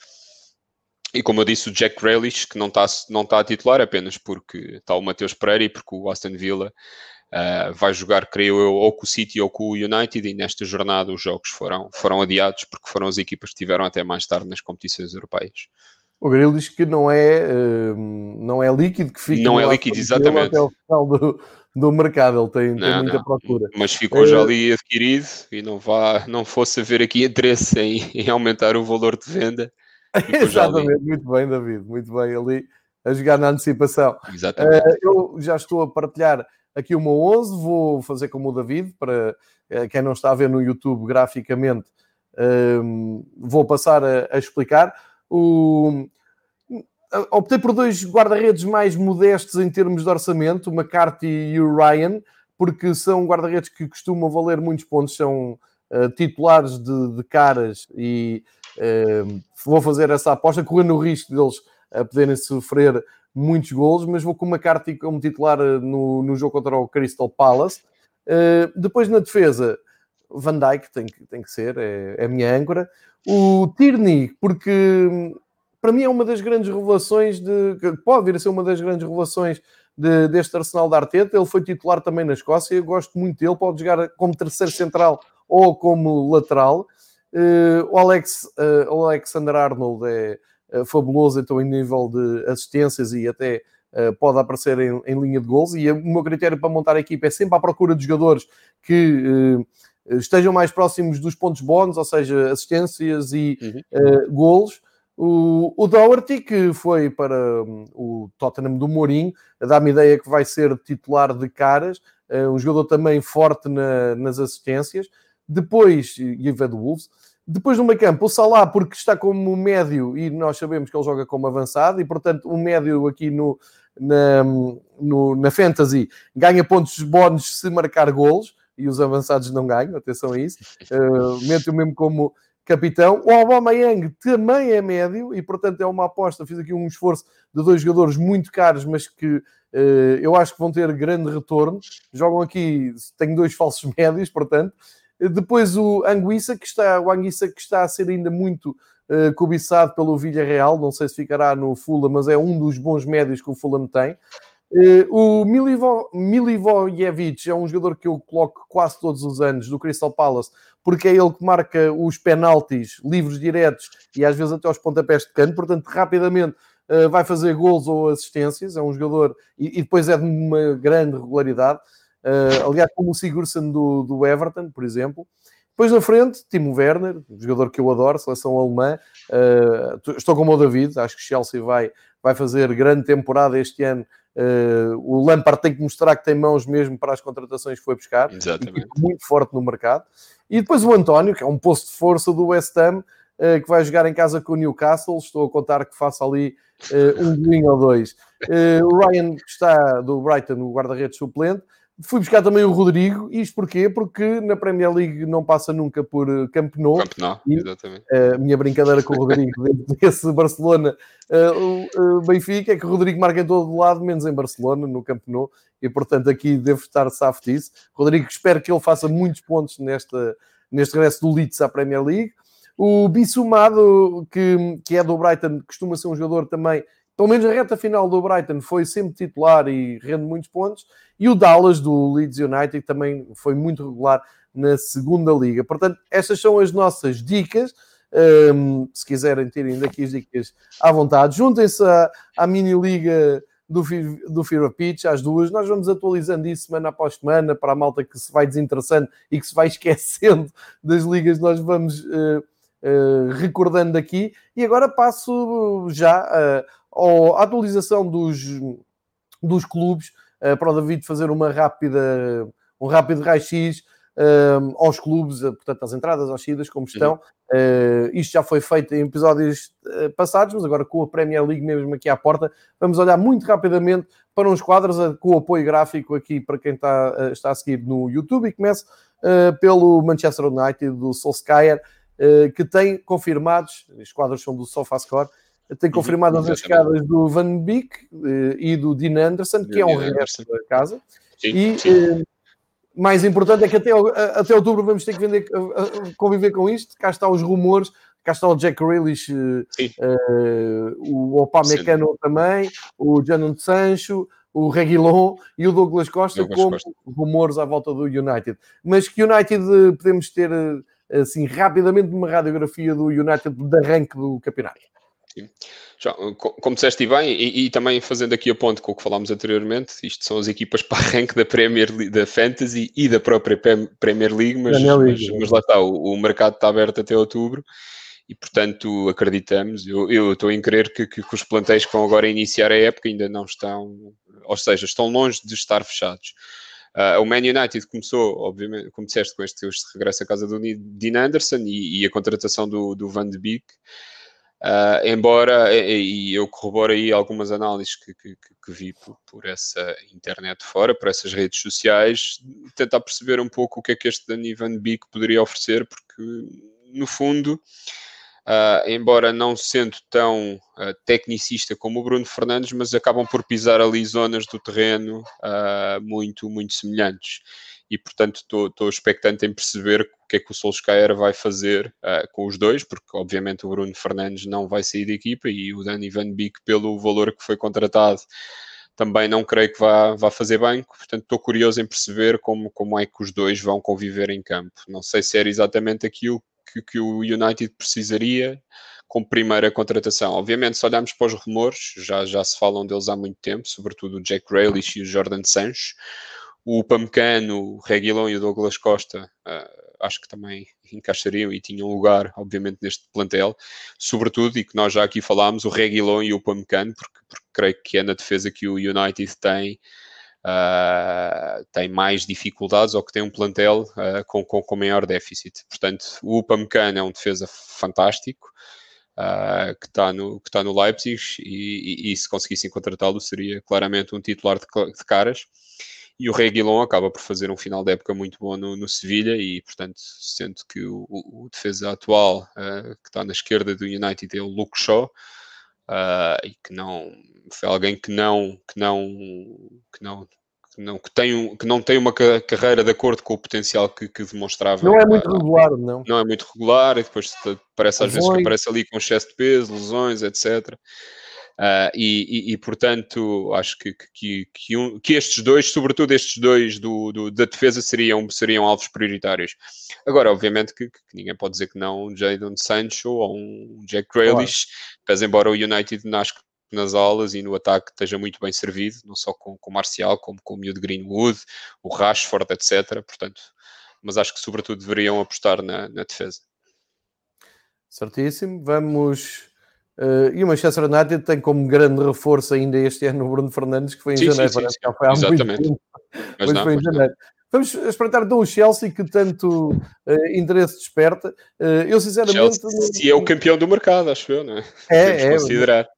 E como eu disse, o Jack Grealish, que não está não tá a titular apenas porque está o Mateus Pereira e porque o Aston Villa uh, vai jogar, creio eu, ou com o City ou com o United. E nesta jornada os jogos foram, foram adiados porque foram as equipas que tiveram até mais tarde nas competições europeias. O Grilo diz que não é, uh, não é líquido, que fica não é líquido, exatamente. até o final do, do mercado, ele tem, não, tem muita não. procura. Mas ficou já ali adquirido e não, vá, não fosse haver aqui interesse em, em aumentar o valor de venda. Exatamente, muito bem, David, muito bem ali a jogar na antecipação. Exatamente. Uh, eu já estou a partilhar aqui uma 11, vou fazer como o David, para uh, quem não está a ver no YouTube graficamente, uh, vou passar a, a explicar. O, optei por dois guarda-redes mais modestos em termos de orçamento, o McCarthy e o Ryan, porque são guarda-redes que costumam valer muitos pontos, são uh, titulares de, de, caras e uh, vou fazer essa aposta, correndo o risco deles uh, poderem sofrer muitos golos, mas vou com o McCarthy como titular no, no jogo contra o Crystal Palace. depois na defesa, Van Dijk tem que, tem que ser, é, é a minha âncora. O Tierney, porque para mim é uma das grandes revelações de. Pode vir a ser uma das grandes revelações de, deste Arsenal da Arteta. Ele foi titular também na Escócia. Eu gosto muito dele. Pode jogar como terceiro central ou como lateral. Uh, o, Alex, uh, Alexander Arnold é uh, fabuloso, então, em nível de assistências e até pode aparecer em, em, linha de gols. E o meu critério para montar a equipa é sempre à procura de jogadores que estejam mais próximos dos pontos bónus, ou seja, assistências e uhum. golos. O, o Doherty, que foi para um, o Tottenham do Mourinho, dá-me ideia que vai ser titular de caras, um jogador também forte na, nas assistências. Depois, e é do Wolves, depois no meio campo, o Salah, porque está como médio e nós sabemos que ele joga como avançado, e portanto o médio aqui no, na, no, na Fantasy ganha pontos bónus se marcar golos, e os avançados não ganham, atenção a isso. Uh, mete-o mesmo como capitão. O Aubameyang também é médio e, portanto, é uma aposta. Fiz aqui um esforço de dois jogadores muito caros, mas que uh, eu acho que vão ter grande retorno. Jogam aqui, tenho dois falsos médios, portanto. Depois o Anguissa, que está, o Anguissa que está a ser ainda muito uh, cobiçado pelo Villarreal, não sei se ficará no Fulham, mas é um dos bons médios que o Fulham tem. Uh, o Milivo, Milivojevic é um jogador que eu coloco quase todos os anos do Crystal Palace, porque é ele que marca os penaltis livres diretos e às vezes até os pontapés de canto, portanto, rapidamente uh, vai fazer gols ou assistências. É um jogador e, e depois é de uma grande regularidade. Uh, aliás, como o Sigurdsson do, do Everton, por exemplo. Depois na frente, Timo Werner, jogador que eu adoro, seleção alemã. Uh, estou como o David, acho que Chelsea vai, vai fazer grande temporada este ano Uh, o Lampard tem que mostrar que tem mãos mesmo para as contratações que foi buscar. Exatamente. E muito forte no mercado. E depois o António, que é um posto de força do West Ham, que vai jogar em casa com o Newcastle. Estou a contar que faça ali um golinho ou dois. o Ryan, que está do Brighton, o guarda-redes suplente. Fui buscar também o Rodrigo, isto porquê? Porque na Premier League não passa nunca por eh, Camp Nou. Camp Nou, exatamente. A uh, minha brincadeira com o Rodrigo desse Barcelona, uh, o Benfica, é que o Rodrigo marca em todo lado, menos em Barcelona, no Camp Nou, e portanto aqui devo estar safo disso. Rodrigo, espero que ele faça muitos pontos nesta, neste regresso do Leeds à Premier League. O Bissumado, que, que é do Brighton, costuma ser um jogador também pelo menos a reta final do Brighton foi sempre titular e rende muitos pontos. E o Dallas do Leeds United também foi muito regular na segunda liga. Portanto, estas são as nossas dicas. Um, se quiserem terem daqui as dicas à vontade, juntem-se à, à mini liga do, do Fear of Pitch, às duas. Nós vamos atualizando isso semana após semana para a malta que se vai desinteressando e que se vai esquecendo das ligas. Nós vamos uh, uh, recordando aqui. E agora passo já uh, à atualização dos, dos clubes, uh, para o David fazer uma rápida, um rápido raio-x uh, aos clubes, uh, portanto, às entradas, às saídas, como estão. Uh, isto já foi feito em episódios passados, mas agora com a Premier League mesmo aqui à porta, vamos olhar muito rapidamente para uns quadros com o apoio gráfico aqui para quem está, está a seguir no YouTube e começo pelo Manchester United do Solskjaer, que tem confirmados, os quadros são do SofaScore, tem uhum, confirmado as escadas do Van Beek eh, e do Dean Anderson, que é um regresso da casa. Sim, e sim. Eh, mais importante é que até, até outubro vamos ter que vender, conviver com isto. Cá estão os rumores, cá está o Jack Grealish, uh, o Opamecano também, o Janon Sancho, o Reguilon e o Douglas Costa Douglas como Costa. rumores à volta do United. Mas que United podemos ter assim rapidamente uma radiografia do United de arranque do campeonato. Já, como disseste bem, e, e, também fazendo aqui a ponte com o que falámos anteriormente, isto são as equipas para arranque da Premier da Fantasy e da própria Premier League, mas, Premier League, mas, mas lá está, o, o, mercado está aberto até outubro e portanto acreditamos, eu, eu estou em crer que, que, que, os plantéis que vão agora iniciar a época ainda não estão, ou seja, estão longe de estar fechados. Uh, o Man United começou, obviamente, como disseste, com este, este regresso à casa do Dean Anderson e, e a contratação do, do Van de Beek. Uh, embora, e, eu corroboro aí algumas análises que, que, que vi por, por, essa internet fora, por essas redes sociais, tentar perceber um pouco o que é que este Danny Van Beek poderia oferecer, porque no fundo, uh, embora não sendo tão uh, tecnicista como o Bruno Fernandes, mas acabam por pisar ali zonas do terreno muito, muito semelhantes. E portanto estou expectante em perceber que é que o Solskjaer vai fazer uh, com os dois, porque obviamente o Bruno Fernandes não vai sair da equipa e o Danny Van Beek, pelo valor que foi contratado, também não creio que vá, vá fazer banco, portanto estou curioso em perceber como, como é que os dois vão conviver em campo. Não sei se era exatamente aquilo que, que o United precisaria como primeira contratação. Obviamente, se olharmos para os rumores, já, já se falam deles há muito tempo, sobretudo o Jack Grealish e o Jordan Sancho o Pamecano, o Reguilon e o Douglas Costa uh, acho que também encaixariam e tinham lugar, obviamente, neste plantel, sobretudo, e que nós já aqui falámos, o Reguilon e o Pamecano, porque, porque creio que é na defesa que o United tem, uh, tem mais dificuldades ou que tem um plantel uh, com, com, com, maior déficit. Portanto, o Pamecano é um defesa fantástico, Uh, que está no, que tá no Leipzig e, e, e se conseguissem contratá-lo seria claramente um titular de, de caras e o Reguilon acaba por fazer um final de época muito bom no, no Sevilha e, portanto, sendo que o, o, o defesa atual uh, que está na esquerda do United é o Luke Shaw uh, e que não foi alguém que não que não que não que não, que tem, um, que não tem uma carreira de acordo com o potencial que, que demonstrava. Não é muito regular, não. Não é muito regular e depois parece às vezes que aparece ali com excesso de peso, lesões, etc. Uh, e, e, e, portanto, acho que, que, que, um, que, estes dois, sobretudo estes dois do, do, da defesa, seriam, seriam alvos prioritários. Agora, obviamente, que, ninguém pode dizer que não um Jadon Sancho ou um Jack Grealish, claro. mas embora o United nasce nas aulas e no ataque esteja muito bem servido, não só com, com o Marcial, como com o Miúdo Greenwood, o Rashford, etc. Portanto, mas acho que sobretudo deveriam apostar na, na defesa. Certíssimo. Vamos Uh, e o Manchester United tem como grande reforço ainda este ano o Bruno Fernandes, que foi em sim, janeiro, sim, sim, sim. foi há Exatamente. muito tempo, mas, não, foi em janeiro. Não. Vamos espreitar então o Chelsea, que tanto uh, interesse desperta. Uh, eu, sinceramente. Chelsea é o campeão do mercado, acho eu, não é? É, é considerar.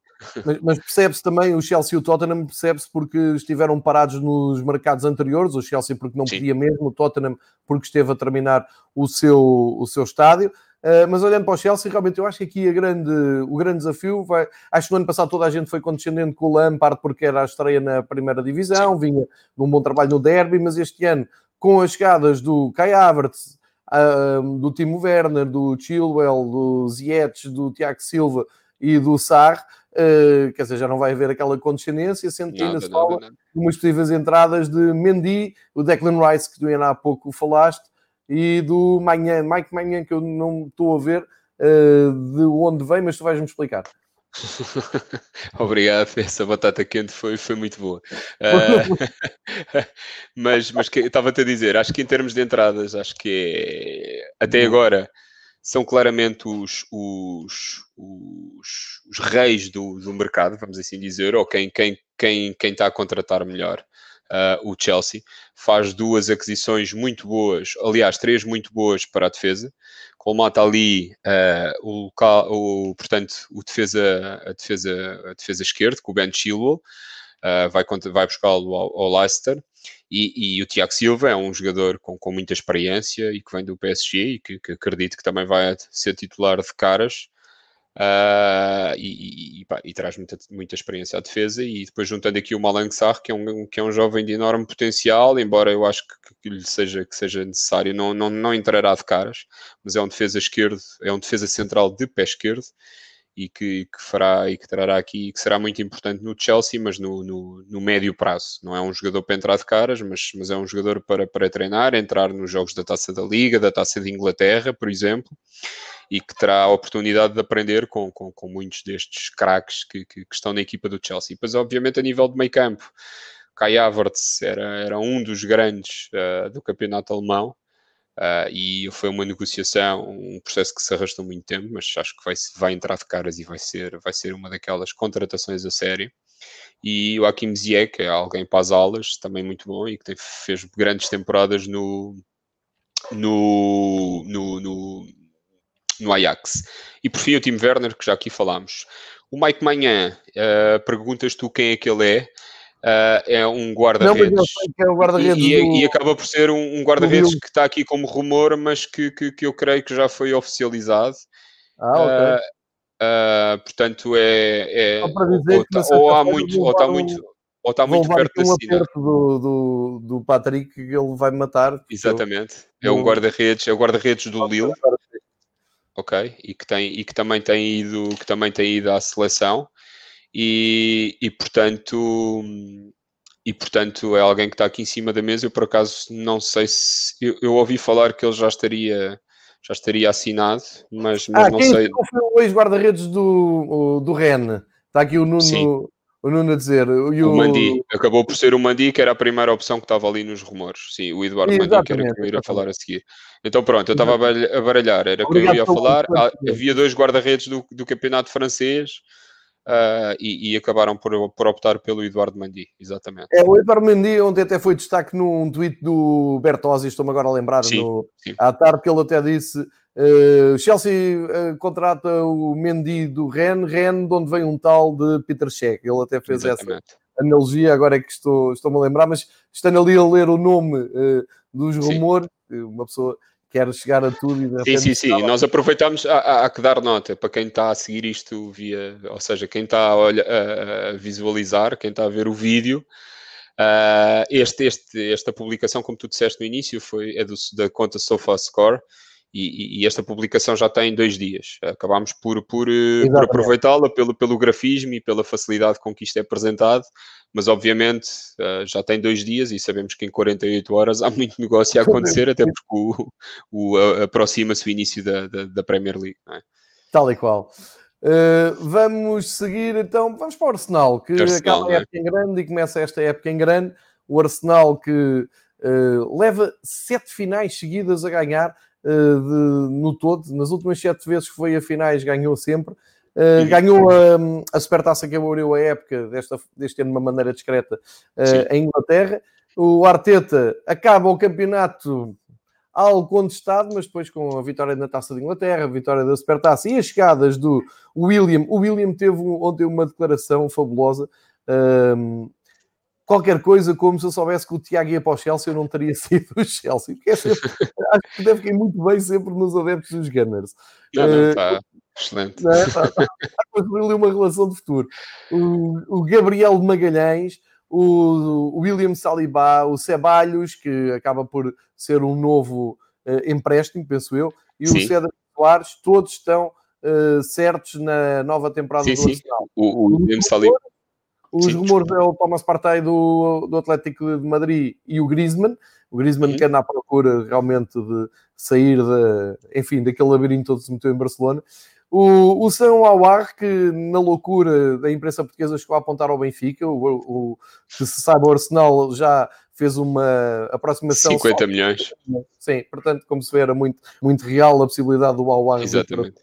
Mas, mas percebe-se também, o Chelsea e o Tottenham, percebe-se porque estiveram parados nos mercados anteriores. O Chelsea, porque não podia mesmo, o Tottenham, porque esteve a terminar o seu, o seu estádio. Uh, mas olhando para o Chelsea, realmente eu acho que aqui grande, o grande desafio vai. Acho que no ano passado toda a gente foi condescendente com o Lampard porque era a estreia na primeira divisão, vinha num bom trabalho no derby, mas este ano, com as chegadas do Kai Havertz, uh, do Timo Werner, do Chilwell, do Ziyech, do Tiago Silva e do Sar, uh, quer dizer, já não vai haver aquela condescendência, sendo que ainda se fala de umas possíveis entradas de Mendy, o Declan Rice, que tu ainda há pouco falaste, e do Manhã, Mike Manhã, que eu não estou a ver uh, de onde vem, mas tu vais-me explicar. Obrigado, essa batata quente foi, foi muito boa. Uh, mas mas que, estava-te a dizer, acho que em termos de entradas, acho que é, até agora são claramente os, os, os, os reis do, do mercado, vamos assim dizer, ou quem, quem, quem, quem está a contratar melhor uh, o Chelsea, faz duas aquisições muito boas, aliás, três muito boas para a defesa. Colmata ali uh, o, o, portanto, o defesa, a, defesa, a defesa esquerda, com o Ben Chilwell, uh, vai, vai buscá-lo ao, ao Leicester. E, e, o Tiago Silva é um jogador com, com muita experiência e que vem do PSG e que, que acredito que também vai ser titular de caras. Uh, e, e, pá, e, traz muita, muita experiência à defesa e depois juntando aqui o Malang Sarr que é um, que é um jovem de enorme potencial embora eu acho que, que lhe seja, que seja necessário não, não, não entrará de caras mas é um defesa esquerdo é um defesa central de pé esquerdo e que, que fará e que trará aqui que será muito importante no Chelsea mas no, no, no, médio prazo não é um jogador para entrar de caras mas, mas é um jogador para, para treinar entrar nos jogos da Taça da Liga da Taça de Inglaterra por exemplo e que terá a oportunidade de aprender com, com, com muitos destes craques que, que, que, estão na equipa do Chelsea. Pois, obviamente, a nível de meio campo, Kai Havertz era, era um dos grandes uh, do campeonato alemão. Uh, e foi uma negociação, um processo que se arrastou muito tempo, mas acho que vai, vai entrar de caras e vai ser, vai ser uma daquelas contratações a sério. E o Hakim Ziyech é alguém para as alas, também muito bom e que tem, fez grandes temporadas no, no, no, no, no Ajax. E por fim o Tim Werner, que já aqui falámos. O Mike Manhã, uh, perguntas tu quem é que ele é? Uh, é um guarda-redes. É um guarda e, do... e, acaba por ser um, um guarda-redes que está aqui como rumor, mas que, que, que, eu creio que já foi oficializado. Ah, ok. Uh, uh, portanto, é. é ou, tá, ou, há muito, ou está muito. Ou está muito perto da cena. Do, do, do Patrick que ele vai matar. Exatamente. Eu... É um guarda-redes, é o guarda-redes do Lille. Ok. E que, tem, e que também tem ido, que também tem ido à seleção e, e portanto e portanto é alguém que está aqui em cima da mesa. Eu por acaso não sei se eu, eu ouvi falar que ele já estaria já estaria assinado, mas, mas ah, não sei. Foi o ex-guarda-redes do, do Ren. Está aqui o Nuno, Sim. o Nuno a dizer. E o... o Mandi. Acabou por ser o Mandi, que era a primeira opção que estava ali nos rumores. Sim, o Eduardo Mandi, que era que eu ia falar a seguir. Então pronto, eu estava a baralhar, era que eu ia falar. Ah, havia dois guarda-redes do, do campeonato francês Uh, e, e, acabaram por, por, optar pelo Eduardo Mandi, exatamente. É, o Eduardo Mandi, ontem até foi destaque num tweet do Bertozzi, estou-me agora a lembrar, sim, no, sim. à tarde, que ele até disse: uh, Chelsea uh, contrata o Mendy do Ren, Ren, de onde vem um tal de Peter Cech. Ele até fez exatamente. essa analogia, agora é que estou, estou-me a lembrar, mas estando ali a ler o nome dos rumores, uma pessoa quer chegar a tudo. E sim, sim, sim. Nós aproveitamos, há, há, que dar nota para quem está a seguir isto via, ou seja, quem está a, olha, a, a visualizar, quem está a ver o vídeo. Uh, este, este, esta publicação, como tu disseste no início, foi, é do, da conta SofaScore e, e, esta publicação já tem dois dias. Acabámos por, por, eh, por aproveitá-la pelo, pelo grafismo e pela facilidade com que isto é apresentado, mas obviamente uh, já tem dois dias e sabemos que em 48 horas há muito negócio a acontecer, até porque o, o, aproxima-se o início da, da, da Premier League. É? Tal e qual. Uh, vamos seguir então, vamos para o Arsenal, que Arsenal, acaba a é? época é? em grande e começa esta época em grande. O Arsenal que uh, leva sete finais seguidas a ganhar, de, no todo, nas últimas sete vezes que foi a finais, ganhou sempre. Uh, ganhou a, a Supertaça que abriu a época desta, deste ano de uma maneira discreta uh, em Inglaterra. O Arteta acaba o campeonato algo contestado, mas depois com a vitória na Taça de Inglaterra, a vitória da Supertaça e as chegadas do William. O William teve ontem uma declaração fabulosa. Qualquer coisa como se eu soubesse que o Tiago ia para o Chelsea, eu não teria sido o Chelsea. Porque é sempre, acho que deve ir muito bem sempre nos adeptos dos Gunners. Não, não, está. Uh, Excelente. Não, está, está, está uma relação de futuro. O, o Gabriel de Magalhães, o, o William Saliba, o Ceballos, que acaba por ser um novo uh, empréstimo, penso eu, e sim. o Cedric Soares, todos estão uh, certos na nova temporada sim, do Arsenal. O, o William Saliba os Sim, rumores é o Thomas Partey do, do Atlético de Madrid e o Griezmann. O Griezmann uhum. que anda à procura realmente de sair, de, enfim, daquele labirinto todo se meteu em Barcelona. O, o São Awar, que na loucura da imprensa portuguesa chegou a apontar ao Benfica, o, o, que se sabe, o Arsenal já fez uma aproximação. 50 milhões. Sim, portanto, como se vê, era muito, muito real a possibilidade do Awar. Exatamente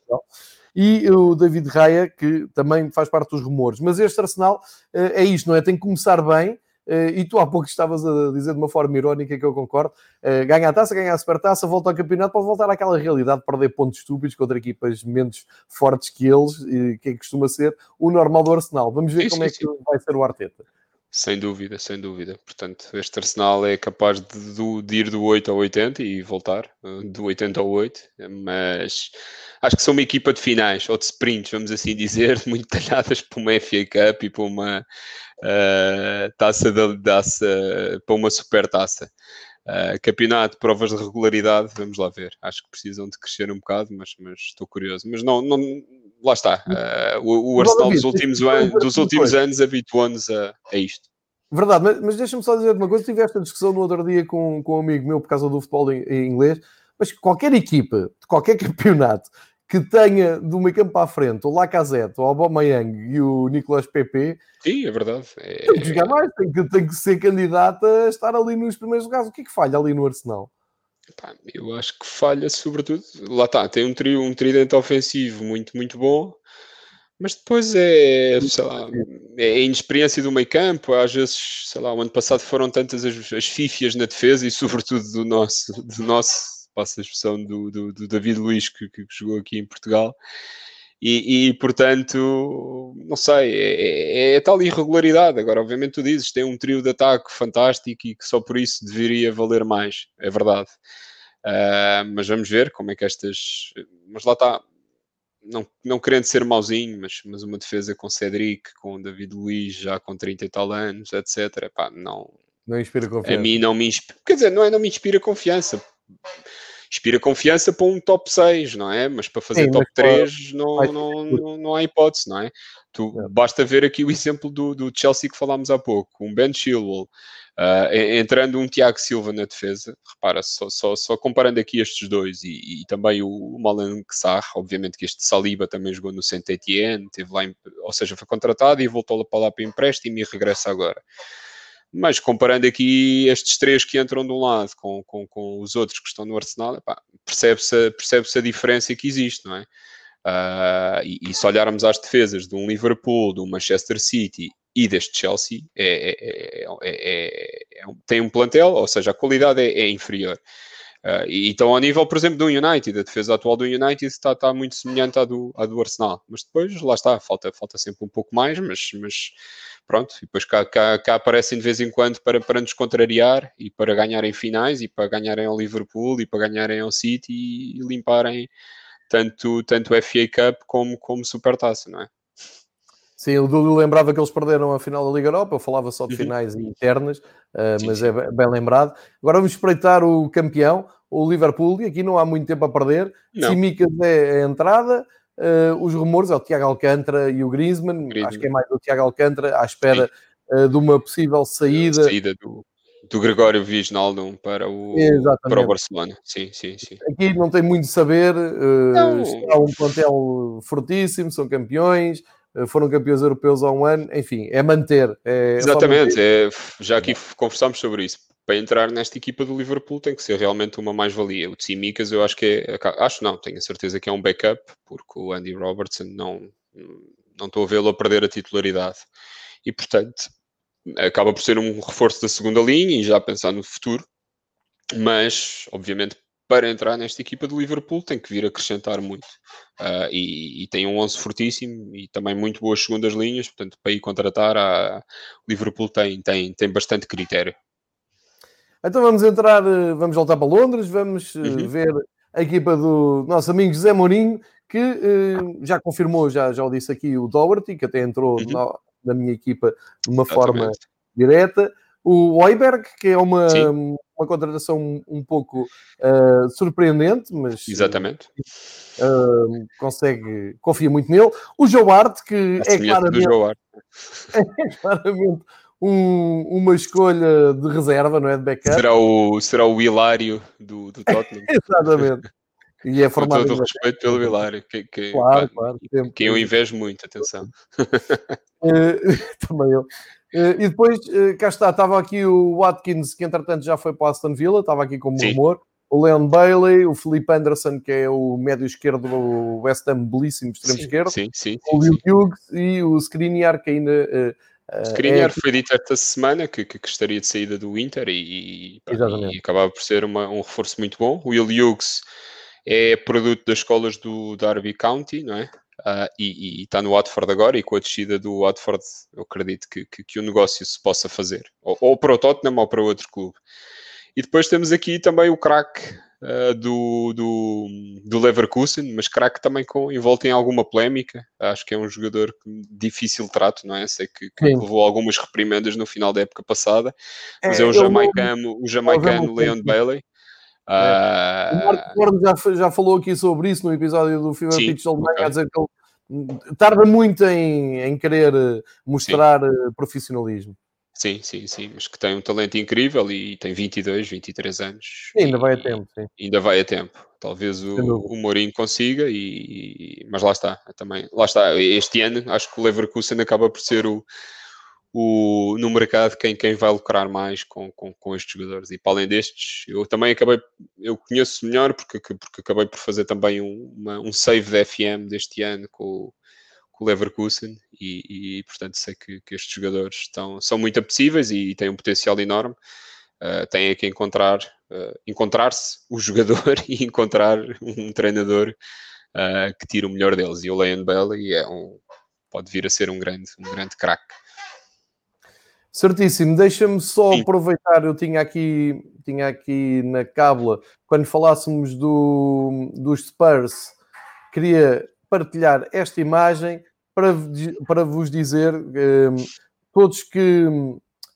e o David Raya, que também faz parte dos rumores. Mas este Arsenal uh, é isto, não é? Tem que começar bem. Uh, e tu há pouco estavas a dizer de uma forma irónica que eu concordo: uh, ganha a taça, ganha a supertaça, volta ao campeonato, pode voltar àquela realidade de perder pontos estúpidos contra equipas menos fortes que eles, que costuma ser o normal do Arsenal. Vamos ver como é que vai ser o Arteta. Sem dúvida, sem dúvida. Portanto, este Arsenal é capaz de, de, ir do 8 ao 80 e voltar do 80 ao 8, mas acho que são uma equipa de finais ou de sprints, vamos assim dizer, muito talhadas para uma FA Cup e para uma uh, taça de taça, para uma super taça. Uh, campeonato, provas de regularidade, vamos lá ver. Acho que precisam de crescer um bocado, mas, mas estou curioso. Mas não, não lá está. Uh, o, o Arsenal dos últimos, an dos últimos anos habituou-nos a, a isto. Verdade, mas, mas deixa-me só dizer uma coisa. Tive esta discussão no outro dia com, com um amigo meu por causa do futebol em, em inglês. Mas qualquer equipa de qualquer campeonato que tenha do meio campo para a frente o Lacazette, o Aubameyang e o Nicolas Pepe. Sim, é verdade. É... Tem que jogar mais, tem que, tem que ser candidato a estar ali nos primeiros lugares. O que é que falha ali no Arsenal? Eu acho que falha sobretudo. Lá está, tem um, trio, um tridente ofensivo muito, muito bom. Mas depois é, sei lá, é a inexperiência do meio campo. Às vezes, sei lá, o ano passado foram tantas as, as fifias na defesa e, sobretudo, do nosso, do nosso passa a expressão do, do, do David Luiz, que, que, jogou aqui em Portugal. E, e portanto, não sei, é, é, é, tal irregularidade. Agora, obviamente, tu dizes, tem um trio de ataque fantástico e que só por isso deveria valer mais, é verdade. Uh, mas vamos ver como é que estas. Mas lá está, não, não querendo ser mauzinho, mas, mas uma defesa com Cedric, com David Luiz, já com 30 e tal anos, etc. Pá, não, não inspira confiança. A mim não me inspira. Quer dizer, não é não me inspira confiança. Inspira confiança para um top 6, não é? Mas para fazer Sim, top 3 não, não, não, não, há hipótese, não é? Tu. Basta ver aqui o exemplo do, do Chelsea que falámos há pouco, um Ben Chilwell, Uh, entrando um Tiago Silva na defesa, repara, só, só, só comparando aqui estes dois e, e também o Malan Sarr, obviamente que este Saliba também jogou no Saint Etienne, teve lá, ou seja, foi contratado e voltou para lá para empréstimo e regressa agora. Mas comparando aqui estes três que entram de um lado com, com, com os outros que estão no Arsenal, percebe-se percebe a diferença que existe, não é? Uh, e, e, se olharmos às defesas de um Liverpool, de um Manchester City e deste Chelsea é, é, é, tem um plantel, ou seja, a qualidade é, inferior. Uh, e, então, ao nível, por exemplo, do United, a defesa atual do United está, está muito semelhante à do, à do Arsenal, mas depois, lá está, falta, falta sempre um pouco mais, mas, mas pronto, e depois cá, cá, cá, aparecem de vez em quando para, para nos contrariar e para ganharem finais e para ganharem ao Liverpool e para ganharem ao City e, limparem tanto, tanto FA Cup como, como Supertaça, não é? Sim, o Dudu lembrava que eles perderam a final da Liga Europa, eu falava só de uhum. finais internas, sim, mas é bem lembrado. Agora vamos espreitar o campeão, o Liverpool, e aqui não há muito tempo a perder. Simicas é a entrada, uh, os rumores é o Tiago Alcântara e o Griezmann, Griezmann, acho que é mais o Tiago Alcântara, à espera uh, de uma possível saída. Saída do, do Gregório Wijnaldum para o, para o Barcelona. Sim, sim, sim. Aqui não tem muito saber, uh, está um plantel fortíssimo, são campeões, foram campeões europeus há um ano, enfim, é manter. É Exatamente, manter. É, já aqui conversámos sobre isso. Para entrar nesta equipa do Liverpool tem que ser realmente uma mais-valia. O Tsimikas eu acho que é, acho não, tenho a certeza que é um backup, porque o Andy Robertson não, não estou a vê-lo a perder a titularidade. E portanto, acaba por ser um reforço da segunda linha e já pensar no futuro, mas obviamente para entrar nesta equipa do Liverpool tem que vir acrescentar muito. Uh, e, e, tem um 11 fortíssimo e também muito boas segundas linhas, portanto, para ir contratar, a... Liverpool tem, tem, tem bastante critério. Então vamos entrar, eh, vamos voltar para Londres, vamos eh, uhum. ver a equipa do nosso amigo José Mourinho, que uh, já confirmou, já, já o disse aqui, o Doherty, que até entrou uhum. na, na, minha equipa de uma Exatamente. forma direta. O Oiberg, que é uma, uma contratação um pouco uh, surpreendente, mas Exatamente. Uh, consegue, confia muito nele. O Joe Hart, que é claramente, é claramente um, uma escolha de reserva, não é? De backup. Será o, será o Hilário do, do Tottenham. Exatamente. E é formado. Com todo o respeito pelo Hilário, que, que, claro, claro, que eu invejo muito, atenção. Uh, também eu. Uh, e depois, uh, cá está, estava aqui o Watkins, que entretanto já foi para o Aston Villa, estava aqui como Sim. rumor. O Leon Bailey, o Felipe Anderson, que é o médio esquerdo do West Ham, belíssimo extremo sim, esquerdo. Sim, sim, o Will Hughes e o Skriniar, que ainda. Uh, Skriniar é... foi dito esta semana que, que, que, estaria de saída do Inter e, e, e acabava por ser uma, um reforço muito bom. O Will Hughes é produto das escolas do Derby County, não é? Uh, e, está no Watford agora e com a descida do Watford eu acredito que, que, que o negócio se possa fazer. Ou, ou, para o Tottenham ou para outro clube. E depois temos aqui também o craque uh, do, do, do, Leverkusen mas craque também com, envolto em alguma polémica. Acho que é um jogador difícil trato não é? sei que, que levou algumas reprimendas no final da época passada mas é, é o jamaicano, o jamaicano Leon Bailey Uh... O Marco Borne já, já falou aqui sobre isso no episódio do Fever Pitch de Alemanha, a dizer que ele tarda muito em, em querer mostrar Sim. profissionalismo. Sim, sim, sim, mas que tem um talento incrível e tem 22, 23 anos. Sim, ainda vai a tempo, sim. Ainda vai a tempo. Talvez o, o Mourinho consiga, e, mas lá está, também, lá está. Este ano acho que o Leverkusen acaba por ser o, o, no mercado quem, quem vai lucrar mais com, com, com estes jogadores. E para além destes, eu também acabei, eu conheço melhor porque, porque acabei por fazer também um, uma, um save da FM deste ano com, com o Leverkusen e, e portanto sei que, que, estes jogadores estão, são muito apetecíveis e têm um potencial enorme. Uh, têm que encontrar uh, encontrar-se o jogador e encontrar um treinador uh, que tire o melhor deles. E o Leon Bailey é um, pode vir a ser um grande, um grande craque. Certíssimo, deixa-me só aproveitar, eu tinha aqui, tinha aqui na cábula, quando falássemos do, dos Spurs, queria partilhar esta imagem para, para vos dizer, um, todos que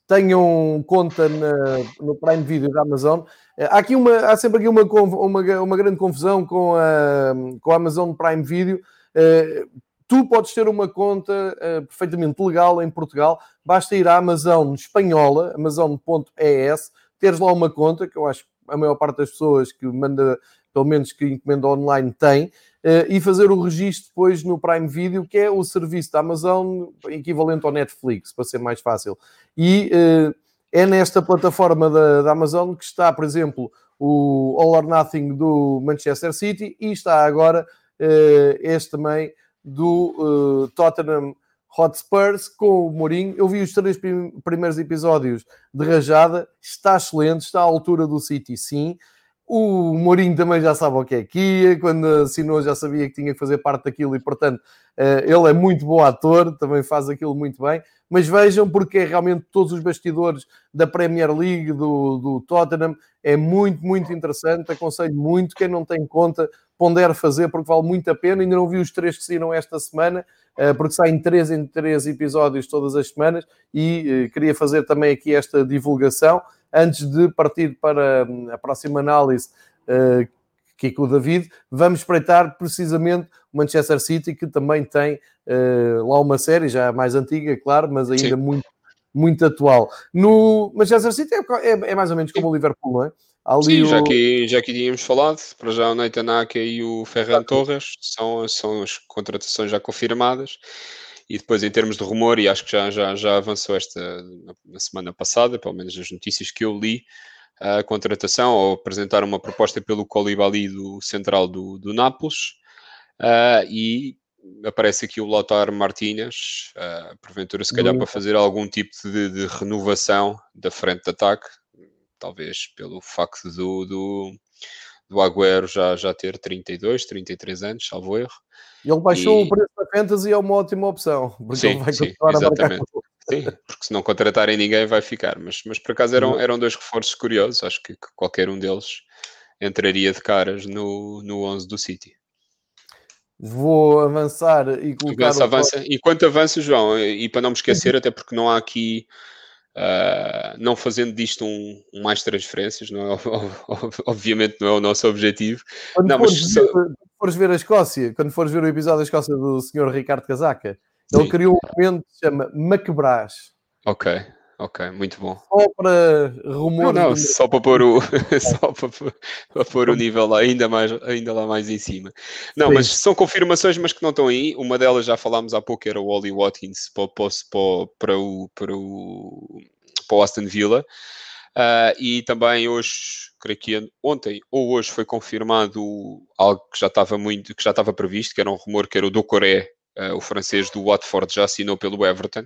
tenham conta na, no Prime Video da Amazon, eh, há, aqui uma, há sempre aqui uma, uma, uma grande confusão com a, com a Amazon Prime Video, uh, tu podes ter uma conta uh, perfeitamente legal em Portugal, basta ir à Amazon espanhola, amazon.es, teres lá uma conta, que eu acho que a maior parte das pessoas que manda, pelo menos que encomenda online, tem, uh, e fazer o registro depois no Prime Video, que é o serviço da Amazon equivalente ao Netflix, para ser mais fácil. E uh, é nesta plataforma da, da Amazon que está, por exemplo, o All or Nothing do Manchester City e está agora este também do uh, Tottenham Hotspurs com o Mourinho. Eu vi os três prim primeiros episódios de Rajada, está excelente, está à altura do City, sim. O Mourinho também já sabe o que é que ia, quando assinou já sabia que tinha que fazer parte daquilo e, portanto, uh, ele é muito bom ator, também faz aquilo muito bem. Mas vejam, porque é realmente todos os bastidores da Premier League, do, do Tottenham, é muito, muito interessante. Aconselho muito, quem não tem conta, pondere fazer, porque vale muito a pena. Ainda não vi os três que saíram esta semana, uh, porque saem três em três episódios todas as semanas e uh, queria fazer também aqui esta divulgação antes de partir para hum, a próxima análise, uh, que é com o David, vamos espreitar precisamente o Manchester City, que também tem uh, lá uma série, já mais antiga, claro, mas ainda muito, muito atual. No Manchester City é, é, é mais ou menos como o Liverpool, não é? Ali Sim, o... já, que, já que tínhamos falado, para já o Nathan Ake e o Ferran Torres são, são as contratações já confirmadas. E depois, em termos de rumor, e acho que já, já, já avançou esta na semana passada, pelo menos as notícias que eu li, a contratação ou apresentar uma proposta pelo Colibali do central do, do Nápoles. Uh, e aparece aqui o Lothar Martínez, uh, porventura, se calhar, para fazer algum tipo de, de, renovação da frente de ataque, talvez pelo facto do, do, do Agüero já, já ter 32, 33 anos, salvo erro. Ele baixou e... o preço da Fantasy, é uma ótima opção, porque sim, ele vai sim, exatamente. Sim, porque se não contratarem ninguém vai ficar, mas, mas por acaso eram, eram dois reforços curiosos, acho que, que qualquer um deles entraria de caras no, no 11 do City. Vou avançar e colocar. Avança, avança. Enquanto avança, João, e para não me esquecer, até porque não há aqui Uh, não fazendo disto um, um, mais transferências, não é? obviamente não é o nosso objetivo. Quando, não, fores, mas... ver, fores ver a Escócia, quando fores ver o episódio da Escócia do Sr. Ricardo Casaca, Sim. ele criou um momento que se chama Macbrás. Ok, ok, muito bom. Só para rumores. Não, não só para pôr o, só para, para pôr o nível lá, ainda, mais, ainda lá mais em cima. Não, Sim. mas são confirmações, mas que não estão aí. Uma delas já falámos há pouco, era o Wally Watkins para, para, para, o, para, o, para o Aston Villa. Uh, e também hoje, creio que ontem ou hoje foi confirmado algo que já estava muito, que já estava previsto, que era um rumor que era o Doucouré, uh, o francês do Watford, já assinou pelo Everton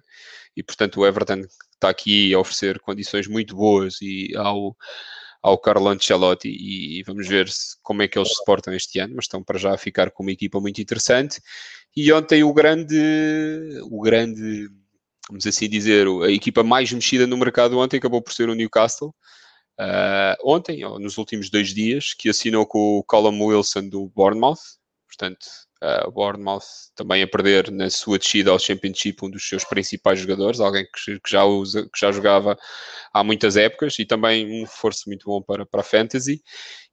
e portanto o Everton está aqui a oferecer condições muito boas e ao, ao Carlo Ancelotti e vamos ver se, como é que eles se portam este ano, mas estão para já a ficar com uma equipa muito interessante. E ontem o grande, o grande, vamos assim dizer, a equipa mais mexida no mercado ontem acabou por ser o Newcastle. Uh, ontem, nos últimos dois dias, que assinou com o Colin Wilson do Bournemouth, portanto, Uh, Bournemouth também a perder na sua descida ao Championship um dos seus principais jogadores, alguém que, que, já, usa, que já jogava há muitas épocas e também um reforço muito bom para, para a Fantasy.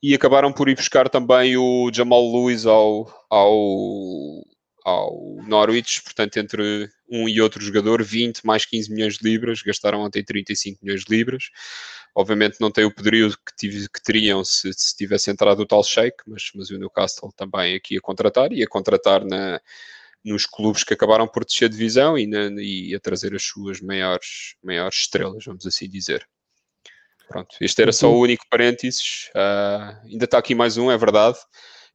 E acabaram por ir buscar também o Jamal Lewis ao, ao, ao Norwich, portanto, entre um e outro jogador, 20 mais 15 milhões de libras, gastaram ontem 35 milhões de libras. Obviamente não tem o poderio que, tive, que teriam se, se, tivesse entrado o tal Sheik, mas, mas o Newcastle também aqui a contratar, e a contratar na, nos clubes que acabaram por descer de divisão e, na, e a trazer as suas maiores, maiores estrelas, vamos assim dizer. Pronto, este era só o único parênteses. Uh, ainda está aqui mais um, é verdade.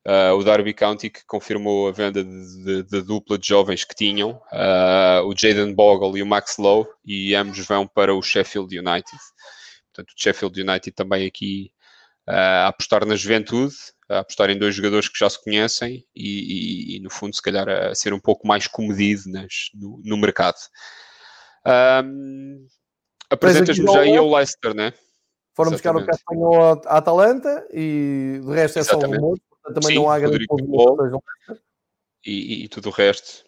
Uh, o Derby County que confirmou a venda de, dupla de jovens que tinham, uh, o Jaden Bogle e o Max Lowe, e ambos vão para o Sheffield United. Portanto, o Sheffield United também aqui uh, a apostar na juventude, a apostar em dois jogadores que já se conhecem e, e, e no fundo, se calhar, a ser um pouco mais comedido nas, no, no mercado. Um, Apresentas-me já aí ao Leicester, né? Foram buscar o Castanho à Atalanta e de resto é Exatamente. só um rumor, também Sim, não há grande e, e, tudo o resto,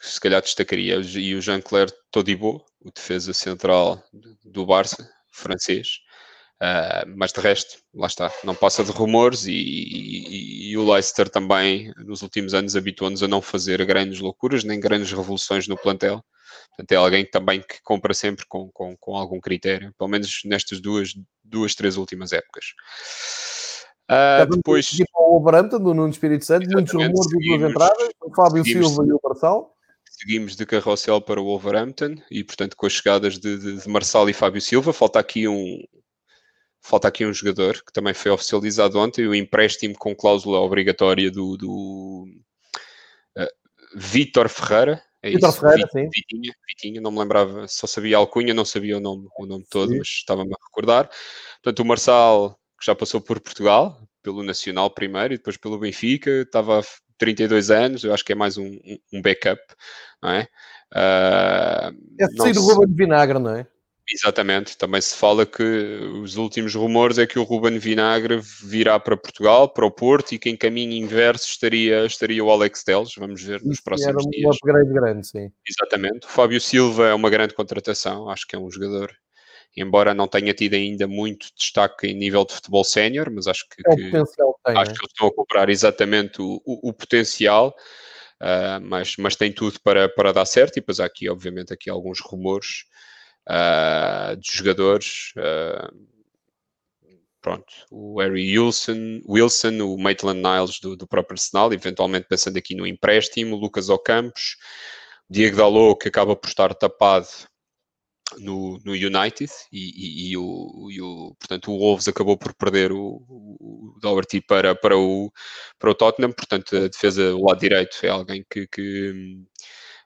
se calhar destacaria. E o Jean-Claire Todibo, o defesa central do Barça, francês. Uh, mas de resto, lá está, não passa de rumores e, e, e o Leicester também, nos últimos anos, habituou-nos a não fazer grandes loucuras nem grandes revoluções no plantel. Portanto, é alguém também que compra sempre com, com, com algum critério, pelo menos nestas duas, duas três últimas épocas. Uh, depois... O Wolverhampton, do Nuno Espírito Santo, muitos rumores de duas entradas, o Fábio Silva e o Marçal. Seguimos de carrossel para o Wolverhampton e, portanto, com as chegadas de, de, de Marçal e Fábio Silva, falta aqui um, falta aqui um jogador que também foi oficializado ontem, o empréstimo com cláusula obrigatória do, do uh, Vítor Ferreira. É Vítor Ferreira, sim. Vitinha, Vitinha, não me lembrava, só sabia a alcunha, não sabia o nome, o nome todo, sim. mas estava-me a recordar. Portanto, o Marçal, que já passou por Portugal, pelo Nacional primeiro e depois pelo Benfica, estava a 32 anos, eu acho que é mais um, um backup, não é? Uh, é sair do Ruben de Vinagre, não é? Exatamente, também se fala que os últimos rumores é que o Ruben Vinagre virá para Portugal, para o Porto, e que em caminho inverso estaria, estaria o Alex Teles, vamos ver nos próximos era dias. um upgrade grande, sim. Exatamente, o Fábio Silva é uma grande contratação, acho que é um jogador, embora não tenha tido ainda muito destaque em nível de futebol sénior, mas acho que, é que tem, acho né? que eles estão a comprar exatamente o, o, o potencial, uh, mas, mas tem tudo para, para dar certo, e depois há aqui, obviamente, aqui alguns rumores, uh, de jogadores. Uh, pronto, o Harry Wilson, Wilson o Maitland Niles do, do próprio Arsenal, eventualmente pensando aqui no empréstimo, Lucas Ocampos, Diego Dalot, que acaba por estar tapado no, no United e, e, e, o, e, o, portanto o Wolves acabou por perder o, o Doherty para, para, o, para o Tottenham, portanto a defesa do lado direito é alguém que, que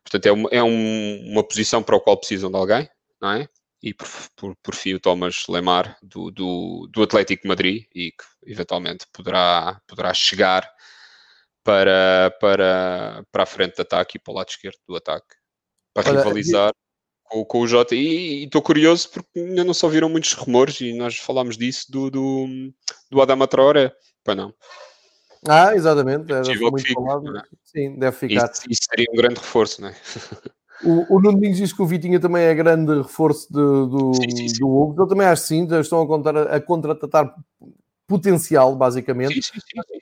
portanto é, uma, é um, uma posição para a qual precisam de alguém não é? E por, por, por fim o Thomas Lemar do, do, do Atlético Madrid e que eventualmente poderá, poderá chegar para, para, para a frente de ataque e para o lado esquerdo do ataque para Olha, rivalizar com, com, o Jota. E estou curioso porque ainda não só viram muitos rumores e nós falámos disso do, do, do Adama Traoré. Para não. Ah, exatamente. Era muito falado. É? Sim, deve ficar. Isso, isso, seria um grande reforço, não é? O, o Nuno Domingos diz que o Vitinha também é grande reforço de, do, sim, sim, sim. do Hugo. Eu também acho sim, já estão a, contar, a contratar potencial, basicamente.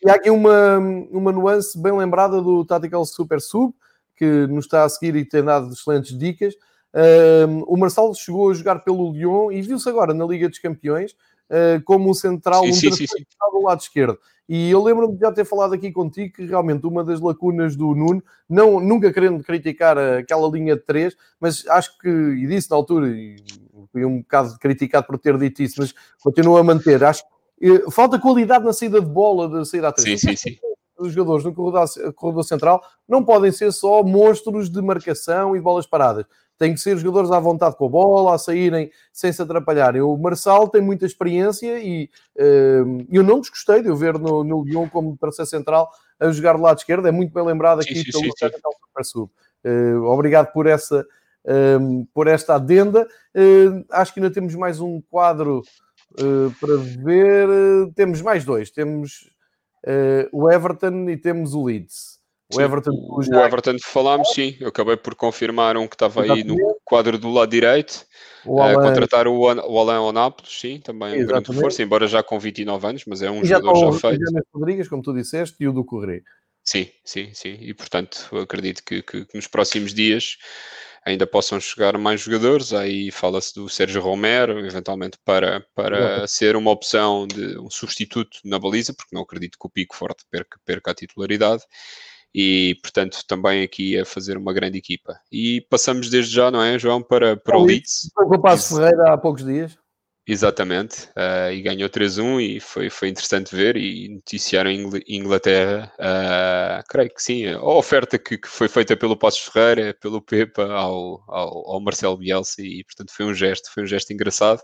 E há aqui uma, uma nuance bem lembrada do Tactical Super Sub, que nos está a seguir e tem dado excelentes dicas. Um, o Marcelo chegou a jogar pelo Lyon e viu-se agora na Liga dos Campeões uh, como um central, um sim, sim, sim. do lado esquerdo. E eu lembro-me de já ter falado aqui contigo que realmente uma das lacunas do Nuno, não, nunca querendo criticar aquela linha de três, mas acho que, e disse na altura, e fui um bocado criticado por ter dito isso, mas continuo a manter, acho que eh, falta qualidade na saída de bola, da saída a três. Sim, sim, sim. Os jogadores no corredor, corredor central não podem ser só monstros de marcação e bolas paradas tem que ser jogadores à vontade com a bola, a saírem sem se atrapalharem. O Marçal tem muita experiência e uh, eu não desgostei de eu ver no, no Lyon como terceiro central a jogar do lado esquerdo. É muito bem lembrado aqui sim, pelo Super Sub. Uh, obrigado por essa uh, por esta adenda. Uh, acho que ainda temos mais um quadro uh, para ver. temos mais dois. Temos o Everton e temos o Leeds. O Everton, o, o Everton falámos, sim. Eu acabei por confirmar um que estava aí no quadro do lado direito. O uh, contratar o, o Alain Onápolis, sim, também é um grande reforço, embora já com 29 anos, mas é um e jogador já, já feito. O Rodrigues, como tu disseste, e o do Correio. Sim, sim, sim. E portanto, acredito que, que, que nos próximos dias ainda possam chegar mais jogadores. Aí fala-se do Sérgio Romero, eventualmente para, para ser uma opção de um substituto na baliza, porque não acredito que o Pico Forte perca, perca a titularidade. E, portanto, também aqui a fazer uma grande equipa. E passamos desde já, não é, João, para, para o Leeds. Com o Passo Ferreira há poucos dias. Exatamente, uh, e ganhou 3-1 e foi, foi interessante ver e noticiaram em Inglaterra, uh, creio que sim, a oferta que, que, foi feita pelo Passos Ferreira, pelo Pepa ao, ao, ao Marcelo Bielsa e portanto foi um gesto, foi um gesto engraçado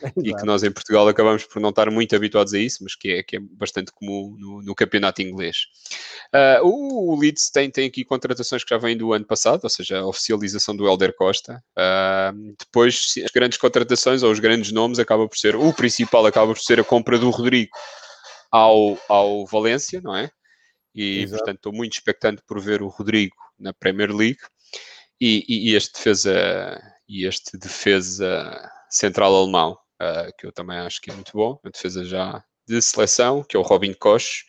e que nós em Portugal acabamos por não estar muito habituados a isso, mas que é, que é bastante comum no, no campeonato inglês. Uh, o Leeds tem, tem aqui contratações que já vêm do ano passado, ou seja, a oficialização do Helder Costa. Uh, depois, as grandes contratações ou os grandes nomes acaba por ser, o principal acaba por ser a compra do Rodrigo ao, ao Valência, não é? E, Exato. portanto, estou muito expectante por ver o Rodrigo na Premier League. E, e, e este defesa e este defesa central alemão uh, que eu também acho que é muito bom, a defesa já de seleção, que é o Robin Koch,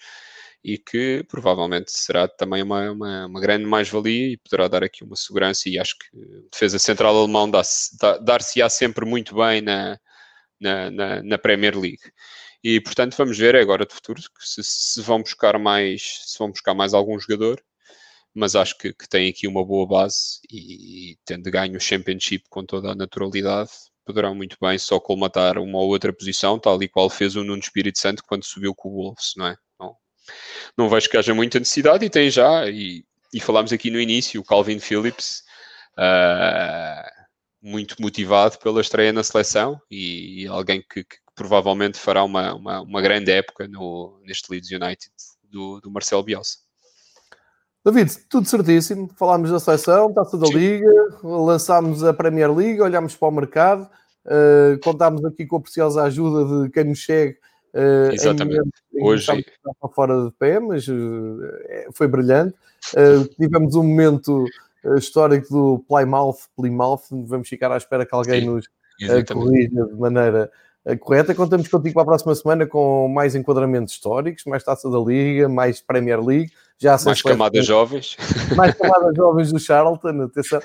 e que provavelmente será também uma, uma, uma grande mais-valia e poderá dar aqui uma segurança e acho que a defesa central alemão dar-se-á sempre muito bem na, na, na, na, Premier League. E portanto vamos ver agora de futuro se, se, vão buscar mais se vão buscar mais algum jogador, mas acho que, que tem aqui uma boa base e, e tendo ganho o Championship com toda a naturalidade, poderão muito bem só colmatar uma ou outra posição, tal e qual fez o Nuno Espírito Santo quando subiu com o Wolves, não é? Não, não vejo que haja muita necessidade e tem já, e, e falámos aqui no início, o Calvin Phillips, uh, muito motivado pela estreia na seleção e, e alguém que, que, provavelmente fará uma, uma, uma, grande época no, neste Leeds United do, do Marcelo Bielsa. David, tudo certíssimo. Falámos da seleção, taça da Liga, lançámos a Premier League, olhámos para o mercado, uh, contámos aqui com a preciosa ajuda de quem nos chegue. Uh, Exatamente. Em, Hoje. Para fora de pé, mas uh, foi brilhante. Tivemos um momento histórico do Plymouth, Plymouth. Vamos ficar à espera que alguém Sim, nos corrija de maneira correta. Contamos contigo para a próxima semana com mais enquadramentos históricos, mais taça da Liga, mais Premier League. Já mais camadas jovens. Mais camadas jovens do Charlton. Atenção.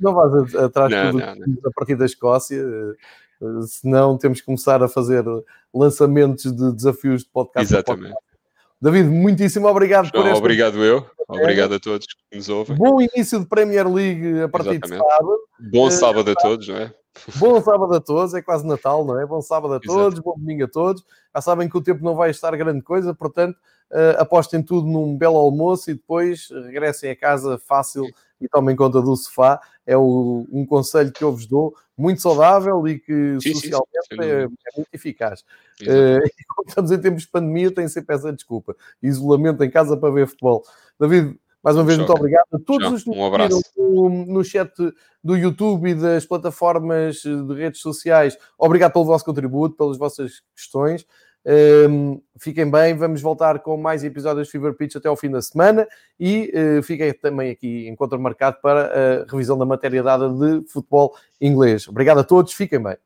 Não vais atrás não, tudo não, não. a partir da Escócia. Eh, senão temos que começar a fazer lançamentos de desafios de podcast. Exatamente. David, muitíssimo obrigado João, por este... Obrigado eu. Obrigado a todos que nos ouvem. Bom início de Premier League a partir Exatamente. de sábado. Bom sábado a todos, não é? Bom sábado a todos, é quase Natal, não é? Bom sábado a todos, Exato. bom domingo a todos. Já sabem que o tempo não vai estar grande coisa, portanto, uh, apostem tudo num belo almoço e depois regressem a casa fácil e tomem conta do sofá. É o, um conselho que eu vos dou, muito saudável e que sim, socialmente sim, sim, é, é, muito eficaz. Uh, estamos em tempos de pandemia, tem sempre essa desculpa. Isolamento em casa para ver futebol. David, mais uma vez, muito obrigado a todos os que um abraço. No, no chat do YouTube e das plataformas de redes sociais. Obrigado pelo vosso contributo, pelas vossas questões. Um, fiquem bem, vamos voltar com mais episódios de Fever Pitch até ao fim da semana e uh, fiquem também aqui encontro marcado para a revisão da matéria dada de futebol inglês. Obrigado a todos, fiquem bem.